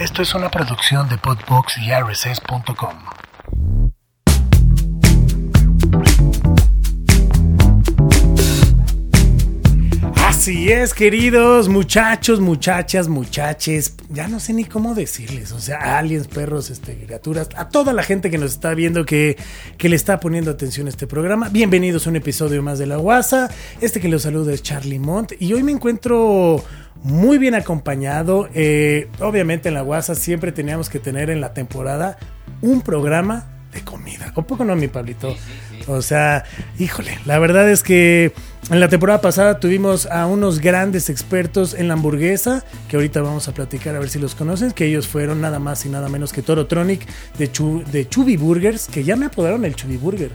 Esto es una producción de Podbox y RSS.com. Así es, queridos muchachos, muchachas, muchaches. Ya no sé ni cómo decirles. O sea, aliens, perros, este, criaturas. A toda la gente que nos está viendo que, que le está poniendo atención a este programa. Bienvenidos a un episodio más de La Guasa. Este que los saluda es Charlie Mont. Y hoy me encuentro muy bien acompañado. Eh, obviamente en La Guasa siempre teníamos que tener en la temporada un programa de comida. ¿O poco no, mi Pablito? O sea, híjole, la verdad es que en la temporada pasada tuvimos a unos grandes expertos en la hamburguesa, que ahorita vamos a platicar a ver si los conocen, que ellos fueron nada más y nada menos que Torotronic de, Chu, de Chubby Burgers, que ya me apodaron el Chubby Burger.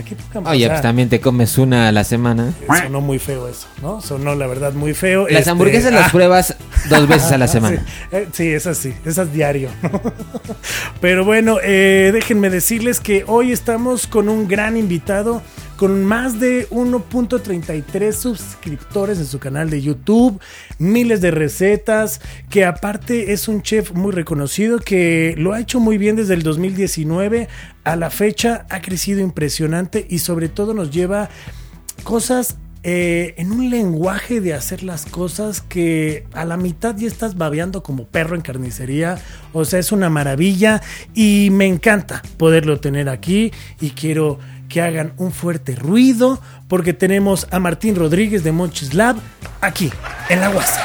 Aquí Oye, pues también te comes una a la semana. Sonó muy feo eso, ¿no? Sonó la verdad muy feo. Las este, hamburguesas las ah. pruebas dos veces a la semana. Eh, sí, esas sí, esas diario. Pero bueno, eh, déjenme decirles que hoy estamos con un gran invitado con más de 1.33 suscriptores en su canal de YouTube, miles de recetas, que aparte es un chef muy reconocido que lo ha hecho muy bien desde el 2019 a la fecha, ha crecido impresionante y sobre todo nos lleva cosas eh, en un lenguaje de hacer las cosas que a la mitad ya estás babeando como perro en carnicería. O sea, es una maravilla y me encanta poderlo tener aquí y quiero que hagan un fuerte ruido porque tenemos a Martín Rodríguez de Monchis Lab aquí en la Guasa.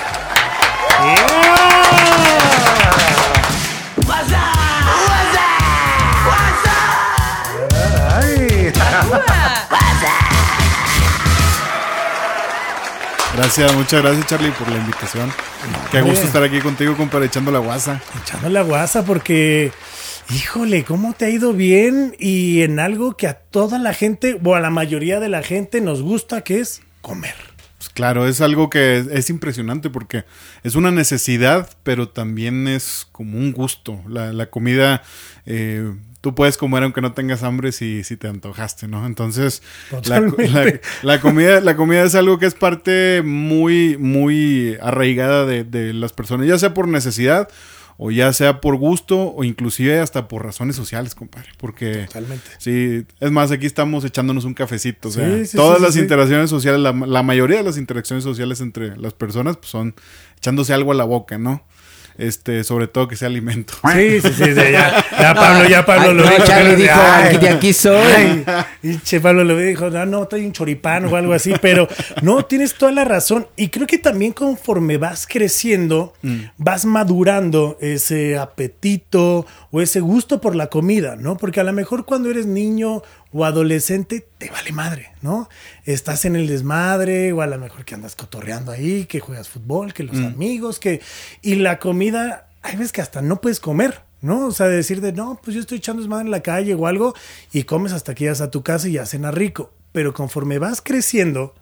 Gracias, muchas gracias Charlie por la invitación. Qué gusto estar aquí contigo, compadre, echando la guasa. Echando la guasa porque híjole, ¿cómo te ha ido bien? Y en algo que a toda la gente, o a la mayoría de la gente nos gusta, que es comer. Pues claro, es algo que es, impresionante porque es una necesidad, pero también es como un gusto. La, comida, eh, tú puedes comer aunque no tengas hambre si, si te antojaste, ¿no? Entonces, la, comida, la comida es algo que es parte muy, muy arraigada de, de las personas, ya sea por necesidad o ya sea por gusto o inclusive hasta por razones sociales, compadre, porque Totalmente. sí, es más, aquí estamos echándonos un cafecito, o sea, todas las interacciones sociales, la, la, mayoría de las interacciones sociales entre las personas pues, son echándose algo a la boca, ¿no? Este, sobre todo que sea alimento. Sí, sí, sí, ya, ya Pablo, ya Pablo lo dijo. Charlie dijo, aquí de aquí soy. Y che Pablo lo dijo, no, no, estoy un choripán o algo así, pero no, tienes toda la razón. Y creo que también conforme vas creciendo, mm. vas madurando ese apetito o ese gusto por la comida, ¿no? Porque a lo mejor cuando eres niño o adolescente te vale madre, ¿no? Estás en el desmadre o a lo mejor que andas cotorreando ahí, que juegas fútbol, que los mm. amigos, que... Y la comida, hay veces que hasta no puedes comer, ¿no? O sea, decir de, no, pues yo estoy echando desmadre en la calle o algo y comes hasta que llegas a tu casa y ya cena rico. Pero conforme vas creciendo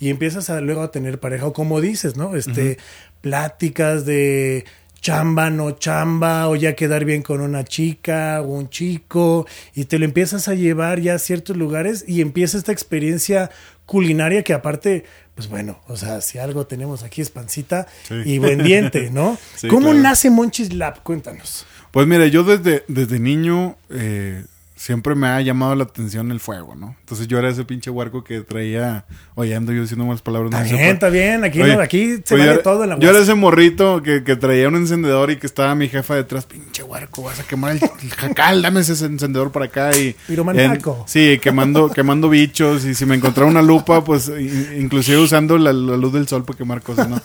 y empiezas a luego a tener pareja o como dices, ¿no? Este, pláticas de chamba, no chamba, o ya quedar bien con una chica o un chico, y te lo empiezas a llevar ya a ciertos lugares y empieza esta experiencia culinaria que aparte, pues bueno, o sea, si algo tenemos aquí es pancita y buen diente, ¿no? ¿Cómo nace Monchis Lab? Cuéntanos. Pues mira, yo desde, desde niño eh, siempre me ha llamado la atención el fuego, ¿no? Entonces yo era ese pinche huarco que traía, oye, ando yo diciendo más palabras. Está bien, está bien, aquí, aquí se vale todo en la Yo era ese morrito que, que, traía un encendedor y que estaba mi jefa detrás, pinche huarco, vas a quemar el, jacal, dame ese encendedor para acá y... Sí, quemando, quemando bichos y si me encontraba una lupa, pues inclusive usando la, luz del sol para quemar cosas, ¿no?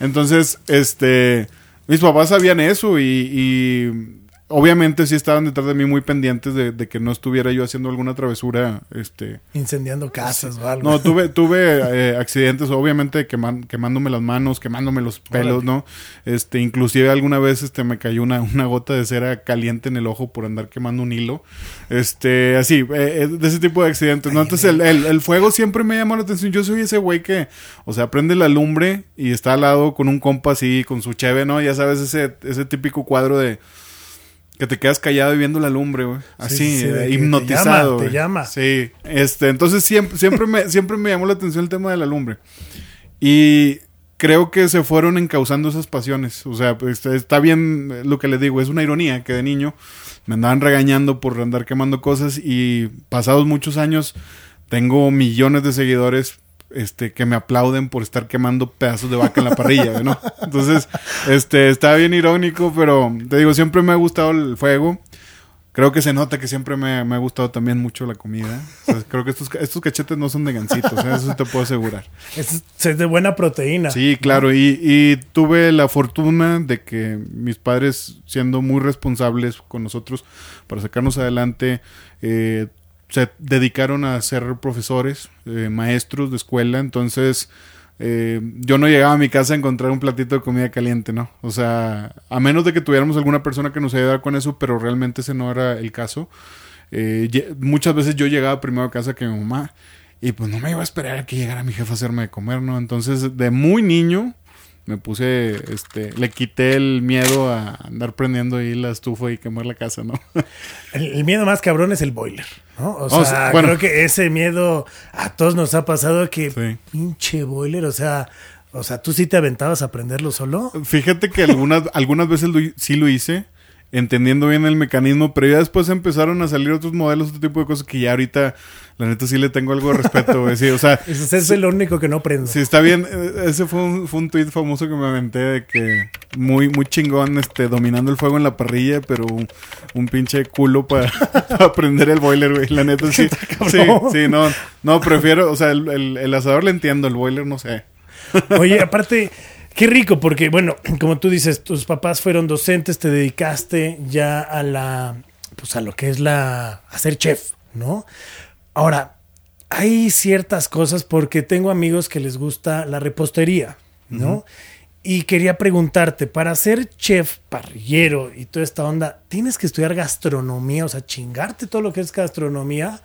Entonces, este, mis papás sabían eso y obviamente sí estaban detrás de mí muy pendientes de, que no estuviera yo haciendo alguna travesura, este... Incendiando casas o algo. No, tuve, tuve eh, accidentes, obviamente quemándome las manos, quemándome los pelos, ¿no? Este, inclusive alguna vez este, me cayó una, una gota de cera caliente en el ojo por andar quemando un hilo. Este, así, eh, eh, de ese tipo de accidentes, ¿no? Entonces el, el, fuego siempre me llamó la atención. Yo soy ese güey que, o sea, prende la lumbre y está al lado con un compa así, con su cheve, ¿no? Ya sabes, ese, ese típico cuadro de que te quedas callado y viendo la lumbre, güey. Así, hipnotizado. Te llama, Sí. Este, entonces siempre, siempre, me, siempre me llamó la atención el tema de la lumbre. Y creo que se fueron encauzando esas pasiones. O sea, pues, está bien lo que les digo, es una ironía que de niño me andaban regañando por andar quemando cosas y pasados muchos años tengo millones de seguidores este, que me aplauden por estar quemando pedazos de vaca en la parrilla, ¿no? Entonces, este, está bien irónico, pero te digo, siempre me ha gustado el fuego. Creo que se nota que siempre me, ha gustado también mucho la comida. creo que estos, estos cachetes no son de gancitos, ¿eh? eso te puedo asegurar. Es, de buena proteína. Sí, claro, y, y, tuve la fortuna de que mis padres, siendo muy responsables con nosotros para sacarnos adelante, eh, se dedicaron a ser profesores, eh, maestros de escuela, entonces eh, yo no llegaba a mi casa a encontrar un platito de comida caliente, ¿no? O sea, a menos de que tuviéramos alguna persona que nos ayudara con eso, pero realmente ese no era el caso. Eh, muchas veces yo llegaba primero a casa que mi mamá y pues no me iba a esperar a que llegara mi jefe a hacerme de comer, ¿no? Entonces, de muy niño, me puse, este, le quité el miedo a andar prendiendo ahí la estufa y quemar la casa, ¿no? El, miedo más cabrón es el boiler, ¿no? O sea, creo que ese miedo a todos nos ha pasado que pinche boiler, o sea, o sea, ¿tú sí te aventabas a prenderlo solo? Fíjate que algunas, algunas veces sí lo hice, entendiendo bien el mecanismo, pero ya después empezaron a salir otros modelos, otro tipo de cosas que ya ahorita, la neta, sí le tengo algo de respeto, güey. Sí, o sea. Ese es el único que no prendo. Sí, está bien. Eh, ese fue un, fue un tweet famoso que me aventé de que muy, muy chingón, este, dominando el fuego en la parrilla, pero un, pinche culo para prender el boiler, güey. La neta, sí. Sí, sí, no. No, prefiero, o sea, el, el, el asador le entiendo, el boiler no sé. Oye, aparte. Qué rico, porque bueno, como tú dices, tus papás fueron docentes, te dedicaste ya a la, pues a lo que es la, a ser chef, ¿no? Ahora, hay ciertas cosas porque tengo amigos que les gusta la repostería, ¿no? Y quería preguntarte, para ser chef, parrillero y toda esta onda, ¿tienes que estudiar gastronomía? O sea, chingarte todo lo que es gastronomía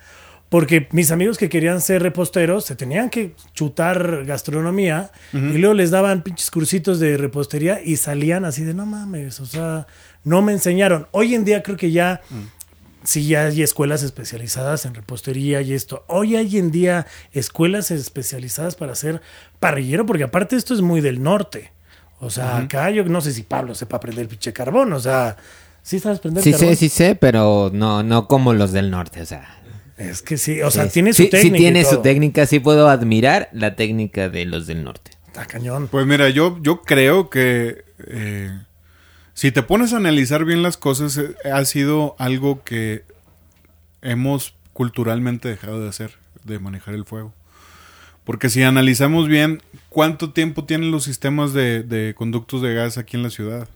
porque mis amigos que querían ser reposteros se tenían que chutar gastronomía y luego les daban pinches cursitos de repostería y salían así de no mames, o sea, no me enseñaron. Hoy en día creo que ya mm. sí ya hay escuelas especializadas en repostería y esto. Hoy hay en día escuelas especializadas para ser parrillero porque aparte esto es muy del norte. O sea, acá yo no sé si Pablo sepa aprender pinche carbón, o sea, ¿sí sabes prender sí sé, sí sé, pero no no como los del norte, o sea. Es que sí, o sea, tiene su técnica. Sí, tiene su técnica, sí puedo admirar la técnica de los del norte. Está cañón. Pues mira, yo, yo creo que eh, si te pones a analizar bien las cosas, eh, ha sido algo que hemos culturalmente dejado de hacer, de manejar el fuego. Porque si analizamos bien, ¿cuánto tiempo tienen los sistemas de, conductos de gas aquí en la ciudad?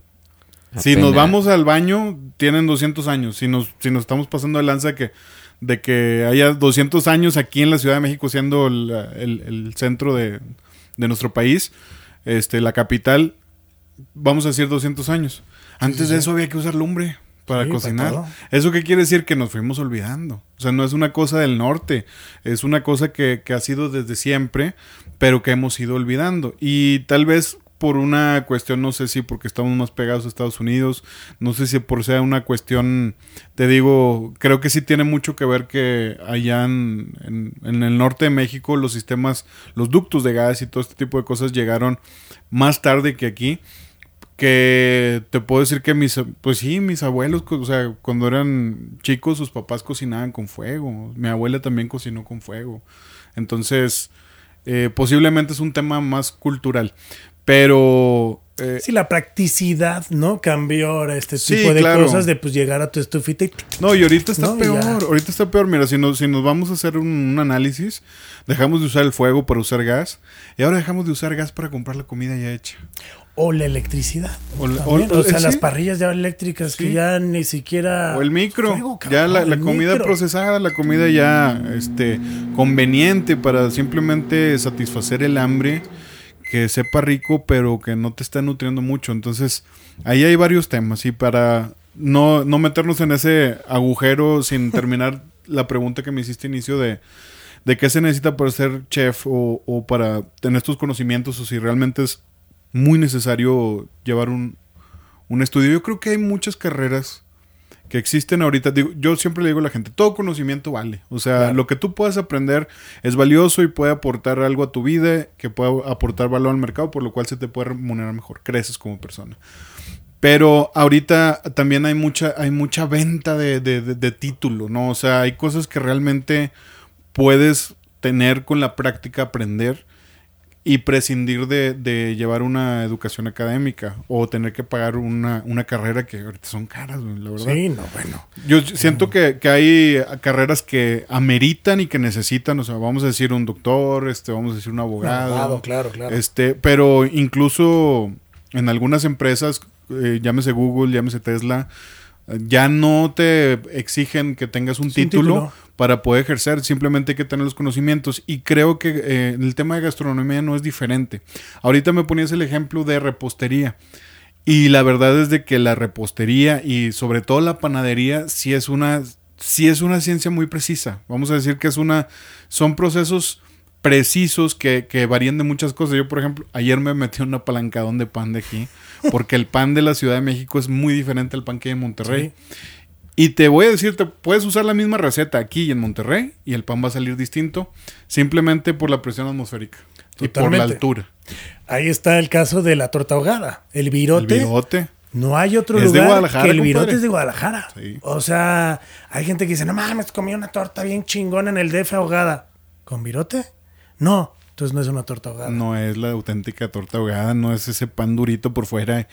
Si nos vamos al baño, tienen 200 años. Si nos, si nos estamos pasando de lanza que de que haya 200 años aquí en la Ciudad de México siendo el, centro de, nuestro país, este, la capital, vamos a decir 200 años. Antes de eso había que usar lumbre para cocinar. ¿Eso qué quiere decir? Que nos fuimos olvidando. O sea, no es una cosa del norte, es una cosa que, que ha sido desde siempre, pero que hemos ido olvidando. Y tal vez por una cuestión, no sé si porque estamos más pegados a Estados Unidos, no sé si por sea una cuestión, te digo, creo que sí tiene mucho que ver que allá en, el norte de México los sistemas, los ductos de gas y todo este tipo de cosas llegaron más tarde que aquí que te puedo decir que mis, pues sí, mis abuelos, o sea, cuando eran chicos, sus papás cocinaban con fuego. Mi abuela también cocinó con fuego. Entonces, eh, posiblemente es un tema más cultural. Pero. Eh, sí, la practicidad, ¿no? Cambió ahora este tipo de cosas de pues llegar a tu estufita y. No, y ahorita está peor. Ahorita está peor. Mira, si nos, si nos vamos a hacer un, análisis, dejamos de usar el fuego para usar gas. Y ahora dejamos de usar gas para comprar la comida ya hecha. O la electricidad. O, sea, las parrillas ya eléctricas que ya ni siquiera. O el micro. ya la, comida procesada, la comida ya este, conveniente para simplemente satisfacer el hambre que sepa rico, pero que no te está nutriendo mucho. Entonces, ahí hay varios temas. Y para no, no meternos en ese agujero sin terminar la pregunta que me hiciste inicio de, de qué se necesita para ser chef o, o, para tener estos conocimientos o si realmente es muy necesario llevar un, un estudio. Yo creo que hay muchas carreras que existen ahorita. Digo, yo siempre le digo a la gente, todo conocimiento vale. O sea, lo que tú puedas aprender es valioso y puede aportar algo a tu vida, que puede aportar valor al mercado, por lo cual se te puede remunerar mejor. Creces como persona. Pero ahorita también hay mucha, hay mucha venta de, de, de título, ¿no? O sea, hay cosas que realmente puedes tener con la práctica aprender y prescindir de, de, llevar una educación académica o tener que pagar una, una carrera que ahorita son caras, la verdad. Sí, no, bueno. Yo siento que, que, hay carreras que ameritan y que necesitan, o sea, vamos a decir un doctor, este, vamos a decir un abogado. abogado claro, claro. Este, pero incluso en algunas empresas, eh, llámese Google, llámese Tesla, ya no te exigen que tengas un título, título, para poder ejercer, simplemente hay que tener los conocimientos y creo que eh, el tema de gastronomía no es diferente. Ahorita me ponías el ejemplo de repostería y la verdad es de que la repostería y sobre todo la panadería sí es una sí es una ciencia muy precisa. Vamos a decir que es una son procesos precisos que, que, varían de muchas cosas. Yo, por ejemplo, ayer me metí un apalancadón de pan de aquí, porque el pan de la Ciudad de México es muy diferente al pan que hay en Monterrey. Sí. Y te voy a decir, te puedes usar la misma receta aquí y en Monterrey y el pan va a salir distinto, simplemente por la presión atmosférica Totalmente. y por la altura. Ahí está el caso de la torta ahogada, el virote. El virote. No hay otro es lugar que el virote compadre. es de Guadalajara. Sí. O sea, hay gente que dice, no mames, comí una torta bien chingona en el DF ahogada. ¿Con virote? No, entonces no es una torta ahogada. No es la auténtica torta ahogada, no es ese pan durito por fuera.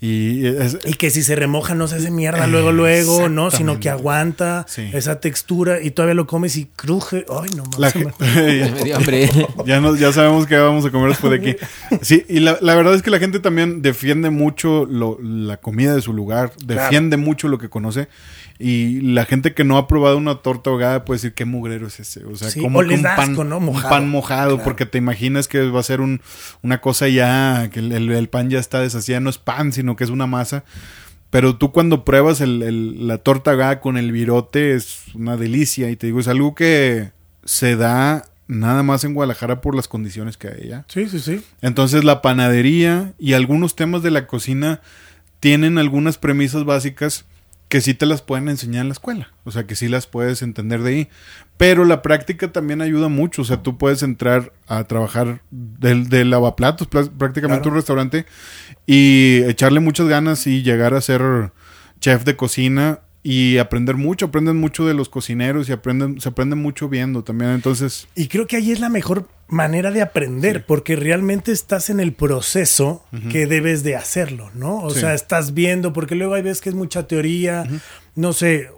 Y, es, y que si se remoja no se hace mierda luego, luego, ¿no? Sino que aguanta Sí. esa textura y todavía lo comes y cruje. Ay, no mames. me- ya, nos- ya sabemos que vamos a comer después de aquí. Sí, y la, la verdad es que la gente también defiende mucho lo- la comida de su lugar, defiende mucho lo que conoce. Y la gente que no ha probado una torta ahogada puede decir qué mugrero es ese. O sea, Sí, como que un pan, asco, ¿no? un Mojado. pan mojado, Claro. porque te imaginas que va a ser un, una cosa ya, que el, el- el pan ya está deshacida, no es pan, sino que es una masa. Pero tú cuando pruebas el- el- la torta ahogada con el virote es una delicia. Y te digo, es algo que se da nada más en Guadalajara por las condiciones que hay allá. Sí, sí, sí. Entonces la panadería y algunos temas de la cocina tienen algunas premisas básicas que sí te las pueden enseñar en la escuela. O sea, que sí las puedes entender de ahí. Pero la práctica también ayuda mucho. O sea, tú puedes entrar a trabajar del, del lavaplatos, pla- prácticamente Claro. un restaurante, y echarle muchas ganas y llegar a ser chef de cocina y aprender mucho. Aprenden mucho de los cocineros y aprenden, se aprende mucho viendo también. Entonces, Y creo que ahí es la mejor manera de aprender, porque realmente estás en el proceso que debes de hacerlo, ¿no? O Sí. sea, estás viendo, porque luego hay veces que es mucha teoría, no sé,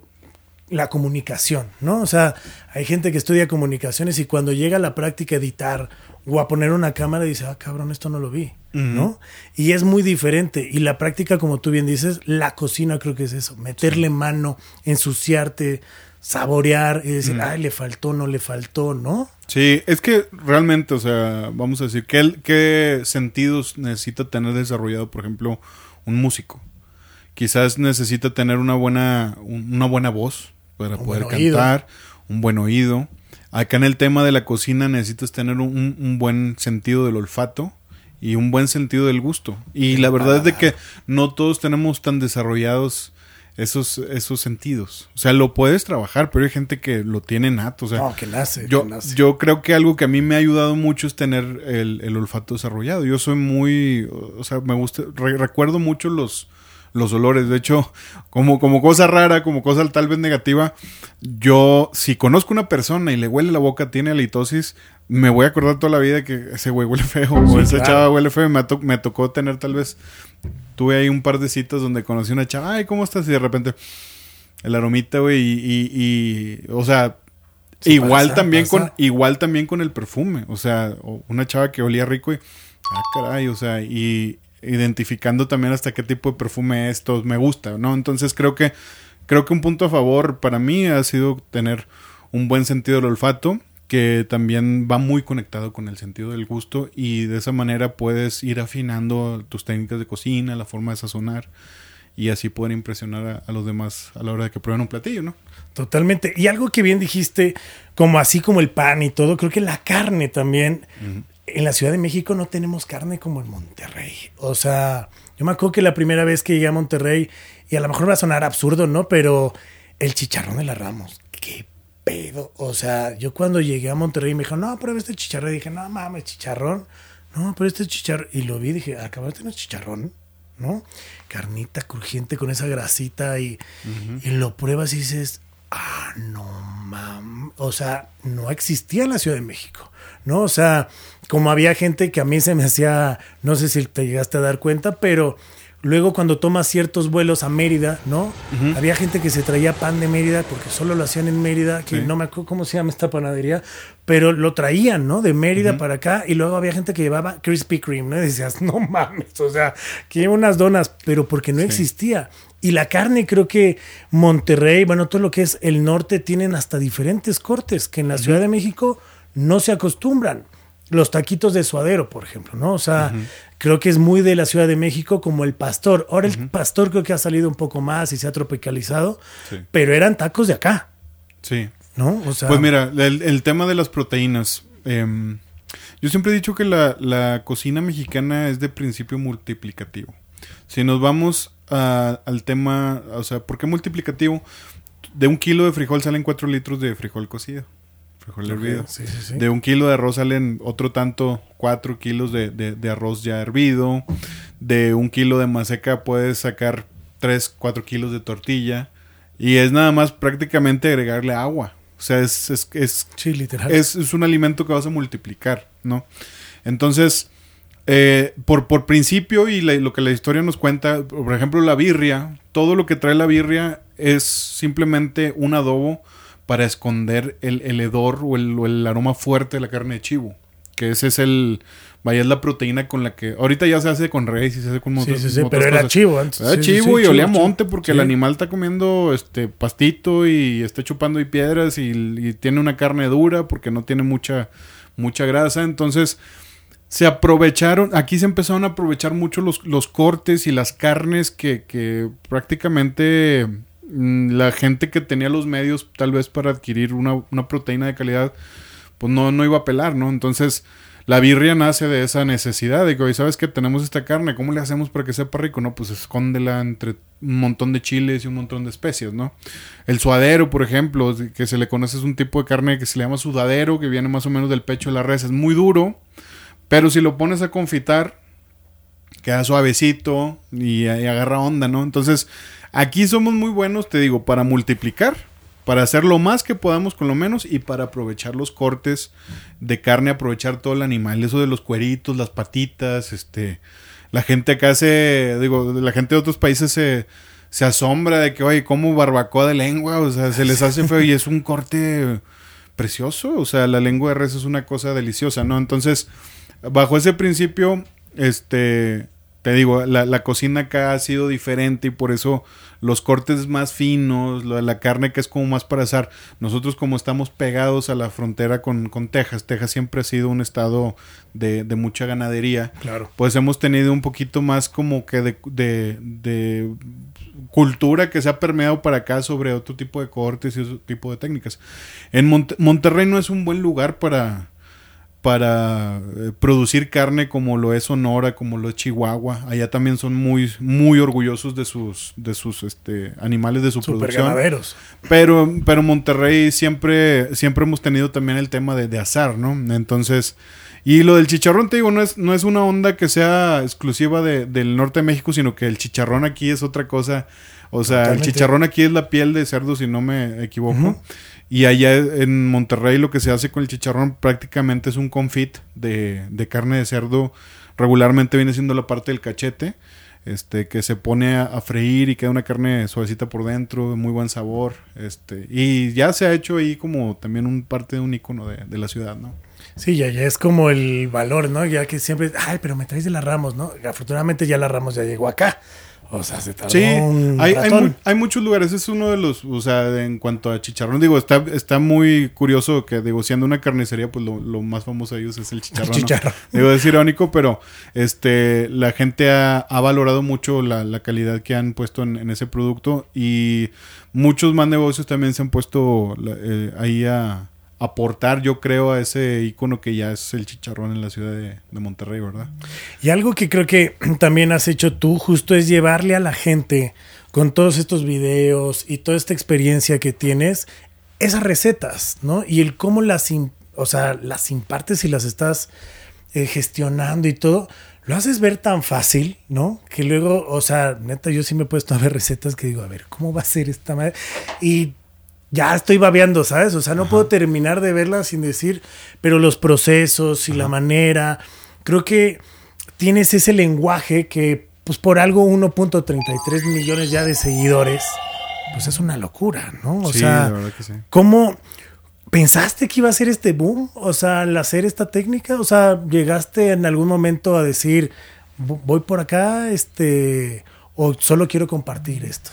la comunicación, ¿no? O sea, hay gente que estudia comunicaciones y cuando llega a la práctica editar o a poner una cámara dice, ah, cabrón, esto no lo vi, ¿no? Y es muy diferente. Y la práctica, como tú bien dices, la cocina creo que es eso, meterle mano, ensuciarte, saborear y decir, ay, le faltó, no le faltó, ¿no? Sí, es que realmente, o sea, vamos a decir, ¿qué, qué sentidos necesita tener desarrollado, por ejemplo, un músico? Quizás necesita tener una buena, un- una buena voz para Un poder buen cantar, un buen oído. Acá en el tema de la cocina necesitas tener un, un buen sentido del olfato y un buen sentido del gusto. Y la verdad es de que no todos tenemos tan desarrollados esos, esos sentidos. O sea, lo puedes trabajar, pero hay gente que lo tiene nato. O sea, No, que nace. yo, que nace. yo creo que algo que a mí me ha ayudado mucho es tener el, el olfato desarrollado. Yo soy muy, o sea, me gusta, re- recuerdo mucho los, los olores. De hecho, como, como cosa rara, como cosa tal vez negativa, yo si conozco una persona y le huele la boca, tiene halitosis, me voy a acordar toda la vida que ese güey huele feo o esa claro. chava huele feo. Me, to- me tocó tener tal vez, tuve ahí un par de citas donde conocí una chava, ay, ¿cómo estás? Y de repente el aromita, güey, y, y, y, o sea, igual pasa, también pasa. con igual también con el perfume, o sea, una chava que olía rico y ah caray, o sea, y identificando también hasta qué tipo de perfume es, esto me gusta, ¿no? Entonces creo que creo que un punto a favor para mí ha sido tener un buen sentido del olfato que también va muy conectado con el sentido del gusto y de esa manera puedes ir afinando tus técnicas de cocina, la forma de sazonar y así poder impresionar a, a los demás a la hora de que prueben un platillo, ¿no? Totalmente. Y algo que bien dijiste, como así como el pan y todo, creo que la carne también. En la Ciudad de México no tenemos carne como en Monterrey. O sea, Yo me acuerdo que la primera vez que llegué a Monterrey, y a lo mejor va a sonar absurdo, ¿no? Pero el chicharrón de la Ramos, qué pedo. O sea, yo cuando llegué a Monterrey me dijo, no, prueba este chicharrón. Y dije, no mames, chicharrón. No, pero este chicharrón. Y lo vi, dije, acabas de tener chicharrón, ¿no? Carnita crujiente con esa grasita y, y lo pruebas y dices, ah, no mames. O sea, no existía en la Ciudad de México, ¿no? O sea, como había gente que a mí se me hacía, no sé si te llegaste a dar cuenta, pero luego cuando tomas ciertos vuelos a Mérida, ¿no? Había gente que se traía pan de Mérida porque solo lo hacían en Mérida, que Sí. no me acuerdo cómo se llama esta panadería, pero lo traían, ¿no? De Mérida para acá y luego había gente que llevaba Krispy Kreme, ¿no? Y decías, no mames, o sea, que lleva unas donas, pero porque no existía. Y la carne, creo que Monterrey, bueno, todo lo que es el norte, tienen hasta diferentes cortes que en la Ciudad de México no se acostumbran. Los taquitos de suadero, por ejemplo, ¿no? O sea, creo que es muy de la Ciudad de México como el pastor. Ahora el pastor creo que ha salido un poco más y se ha tropicalizado, Sí. pero eran tacos de acá, Sí. ¿no? O sea, Pues mira, el, el tema de las proteínas. em, yo siempre he dicho que la, la cocina mexicana es de principio multiplicativo. Si nos vamos a- al tema, o sea, ¿por qué multiplicativo? De un kilo de frijol salen 4 litros de frijol cocido. Frijol hervido. sí, sí, sí. De un kilo de arroz salen otro tanto, 4 kilos de, de- de arroz ya hervido. De un kilo de maseca puedes sacar 3, 4 kilos de tortilla. Y es nada más prácticamente agregarle agua. O sea, es, es, es, literal. es, es un alimento que vas a multiplicar, ¿no? Entonces, eh, por, por principio y la- lo que la historia nos cuenta, por ejemplo, la birria, todo lo que trae la birria es simplemente un adobo para esconder el, el hedor o el, o el aroma fuerte de la carne de chivo. Que ese es el, vaya, es la proteína con la que, ahorita ya se hace con res y se hace con Sí, otras- sí, sí, otras pero era chivo antes. Era Sí, chivo sí, y olía chivo, monte porque el animal está comiendo este pastito y está chupando y piedras y, y tiene una carne dura porque no tiene mucha mucha grasa. Entonces se aprovecharon, aquí se empezaron a aprovechar mucho los, los cortes y las carnes que, que prácticamente la gente que tenía los medios tal vez para adquirir una, una proteína de calidad pues no, no iba a pelar, ¿no? Entonces la birria nace de esa necesidad de que, oye, ¿sabes que tenemos esta carne? ¿Cómo le hacemos para que sepa rico? No, pues escóndela entre un montón de chiles y un montón de especias, ¿no? El suadero, por ejemplo, que se le conoce es un tipo de carne que se le llama sudadero, que viene más o menos del pecho de la res. Es muy duro, pero si lo pones a confitar, queda suavecito y, y agarra onda, ¿no? Entonces, aquí somos muy buenos, te digo, para multiplicar, para hacer lo más que podamos con lo menos y para aprovechar los cortes de carne, aprovechar todo el animal, eso de los cueritos, las patitas, este, la gente acá se, digo, la gente de otros países se, se asombra de que, oye, como barbacoa de lengua, o sea, se les hace feo y es un corte precioso, o sea, la lengua de res es una cosa deliciosa, ¿no? Entonces, bajo ese principio, este, te digo, la, la cocina acá ha sido diferente y por eso los cortes más finos, la, la carne que es como más para asar. Nosotros como estamos pegados a la frontera con, con Texas, Texas siempre ha sido un estado de, de mucha ganadería. Claro. Pues hemos tenido un poquito más como que de, de, de cultura que se ha permeado para acá sobre otro tipo de cortes y otro tipo de técnicas. En Monte- Monterrey no es un buen lugar para para eh, producir carne como lo es Sonora, como lo es Chihuahua. Allá también son muy muy orgullosos de sus de sus este animales de su Super producción. ganaderos. Pero, pero Monterrey siempre, siempre hemos tenido también el tema de, de azar, ¿no? Entonces, y lo del chicharrón, te digo, no es, no es una onda que sea exclusiva de- del norte de México, sino que el chicharrón aquí es otra cosa. O sea, Totalmente. el chicharrón aquí es la piel de cerdo, si no me equivoco. Y allá en Monterrey lo que se hace con el chicharrón prácticamente es un confit de, de carne de cerdo. Regularmente viene siendo la parte del cachete este que se pone a, freír y queda una carne suavecita por dentro, de muy buen sabor, este y ya se ha hecho ahí como también un parte de un icono de, de la ciudad, ¿no? Sí, ya, ya es como el valor, ¿no? Ya que siempre, ay, pero me traes de la Ramos, ¿no? Afortunadamente ya la Ramos ya llegó acá. O sea, se tardó Sí, un hay, hay, mu- hay muchos lugares, es uno de los, o sea, en cuanto a chicharrón, digo, está, está muy curioso que, digo, siendo una carnicería, pues lo, lo más famoso de ellos es el chicharrón. ¿no? chicharrón. Digo, es irónico, pero este, la gente ha, ha valorado mucho la, la calidad que han puesto en, en ese producto y muchos más negocios también se han puesto eh, ahí a, aportar, yo creo, a ese icono que ya es el chicharrón en la ciudad de, Monterrey, ¿verdad? Y algo que creo que también has hecho tú, justo es llevarle a la gente con todos estos videos y toda esta experiencia que tienes, esas recetas, ¿no? Y el cómo las, o sea, las impartes y las estás eh, gestionando y todo, lo haces ver tan fácil, ¿no? Que luego, o sea, neta, yo sí me he puesto a ver recetas que digo, a ver, ¿cómo va a ser esta madre? Y ya estoy babeando, ¿sabes? O sea, no puedo terminar de verla sin decir, pero los procesos y la manera, creo que tienes ese lenguaje que, pues por algo 1.33 millones ya de seguidores, pues es una locura, ¿no? O Sí, sea, la verdad que sí. ¿cómo pensaste que iba a ser este boom? O sea, al hacer esta técnica, o sea, llegaste en algún momento a decir, "Vo- voy por acá, este, o solo quiero compartir esto.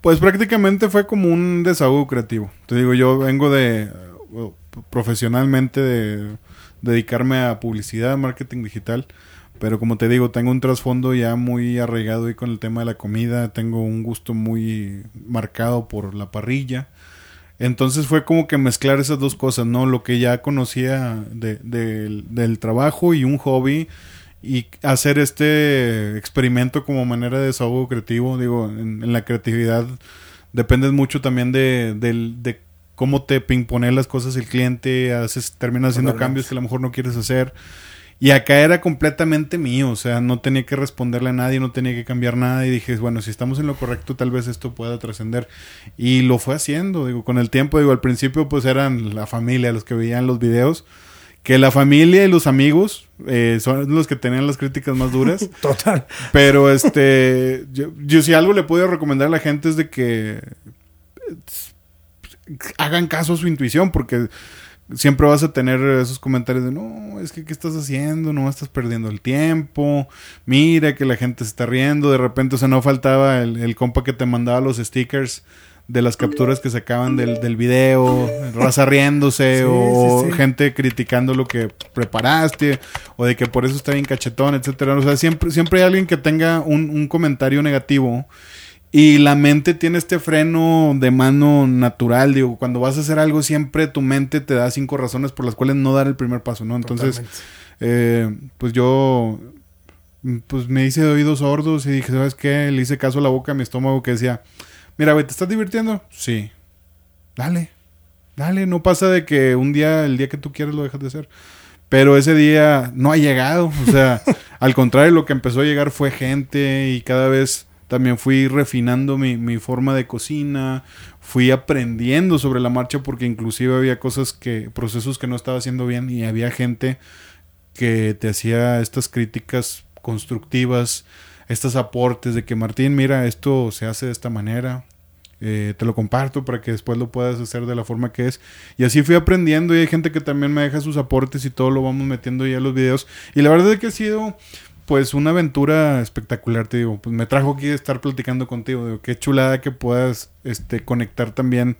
Pues prácticamente fue como un desahogo creativo. Te digo, yo vengo de eh, profesionalmente de dedicarme a publicidad, marketing digital, pero como te digo, tengo un trasfondo ya muy arraigado ahí con el tema de la comida, tengo un gusto muy marcado por la parrilla. Entonces fue como que mezclar esas dos cosas, ¿no? Lo que ya conocía de- del- del trabajo y un hobby y hacer este experimento como manera de desahogo creativo. Digo, en, en la creatividad depende mucho también de, del- de cómo te pingpone las cosas el cliente, haces, terminas haciendo Totalmente. cambios que a lo mejor no quieres hacer. Y acá era completamente mío, o sea, no tenía que responderle a nadie, no tenía que cambiar nada y dije, bueno, si estamos en lo correcto, tal vez esto pueda trascender. Y lo fue haciendo, digo, con el tiempo, digo, al principio pues eran la familia los que veían los videos, que la familia y los amigos eh, son los que tenían las críticas más duras. Total. Pero este, yo, yo si algo le puedo recomendar a la gente es de que eh, hagan caso a su intuición, porque siempre vas a tener esos comentarios de no, es que qué estás haciendo, no estás perdiendo el tiempo, mira que la gente se está riendo, de repente, o sea, no faltaba el, el compa que te mandaba los stickers de las capturas que sacaban del, del video, raza riéndose Sí, o sí, sí. gente criticando lo que preparaste o de que por eso está bien cachetón, etcétera. O sea, siempre, siempre hay alguien que tenga un, un comentario negativo y la mente tiene este freno de mano natural. Digo, cuando vas a hacer algo, siempre tu mente te da cinco razones por las cuales no dar el primer paso, ¿no? Entonces, eh, pues yo pues me hice de oídos sordos y dije, ¿sabes qué? Le hice caso a la boca a mi estómago que decía, mira, güey, ¿te estás divirtiendo? Sí. Dale, dale, no pasa de que un día, el día que tú quieres lo dejas de hacer. Pero ese día no ha llegado, o sea, al contrario, lo que empezó a llegar fue gente y cada vez también fui refinando mi, mi forma de cocina, fui aprendiendo sobre la marcha porque inclusive había cosas que, procesos que no estaba haciendo bien y había gente que te hacía estas críticas constructivas, estos aportes de que Martín, mira, esto se hace de esta manera, eh, te lo comparto para que después lo puedas hacer de la forma que es. Y así fui aprendiendo y hay gente que también me deja sus aportes y todo lo vamos metiendo ya en los videos. Y la verdad es que ha sido pues una aventura espectacular, te digo. Pues me trajo aquí estar platicando contigo. Qué chulada que puedas este, conectar también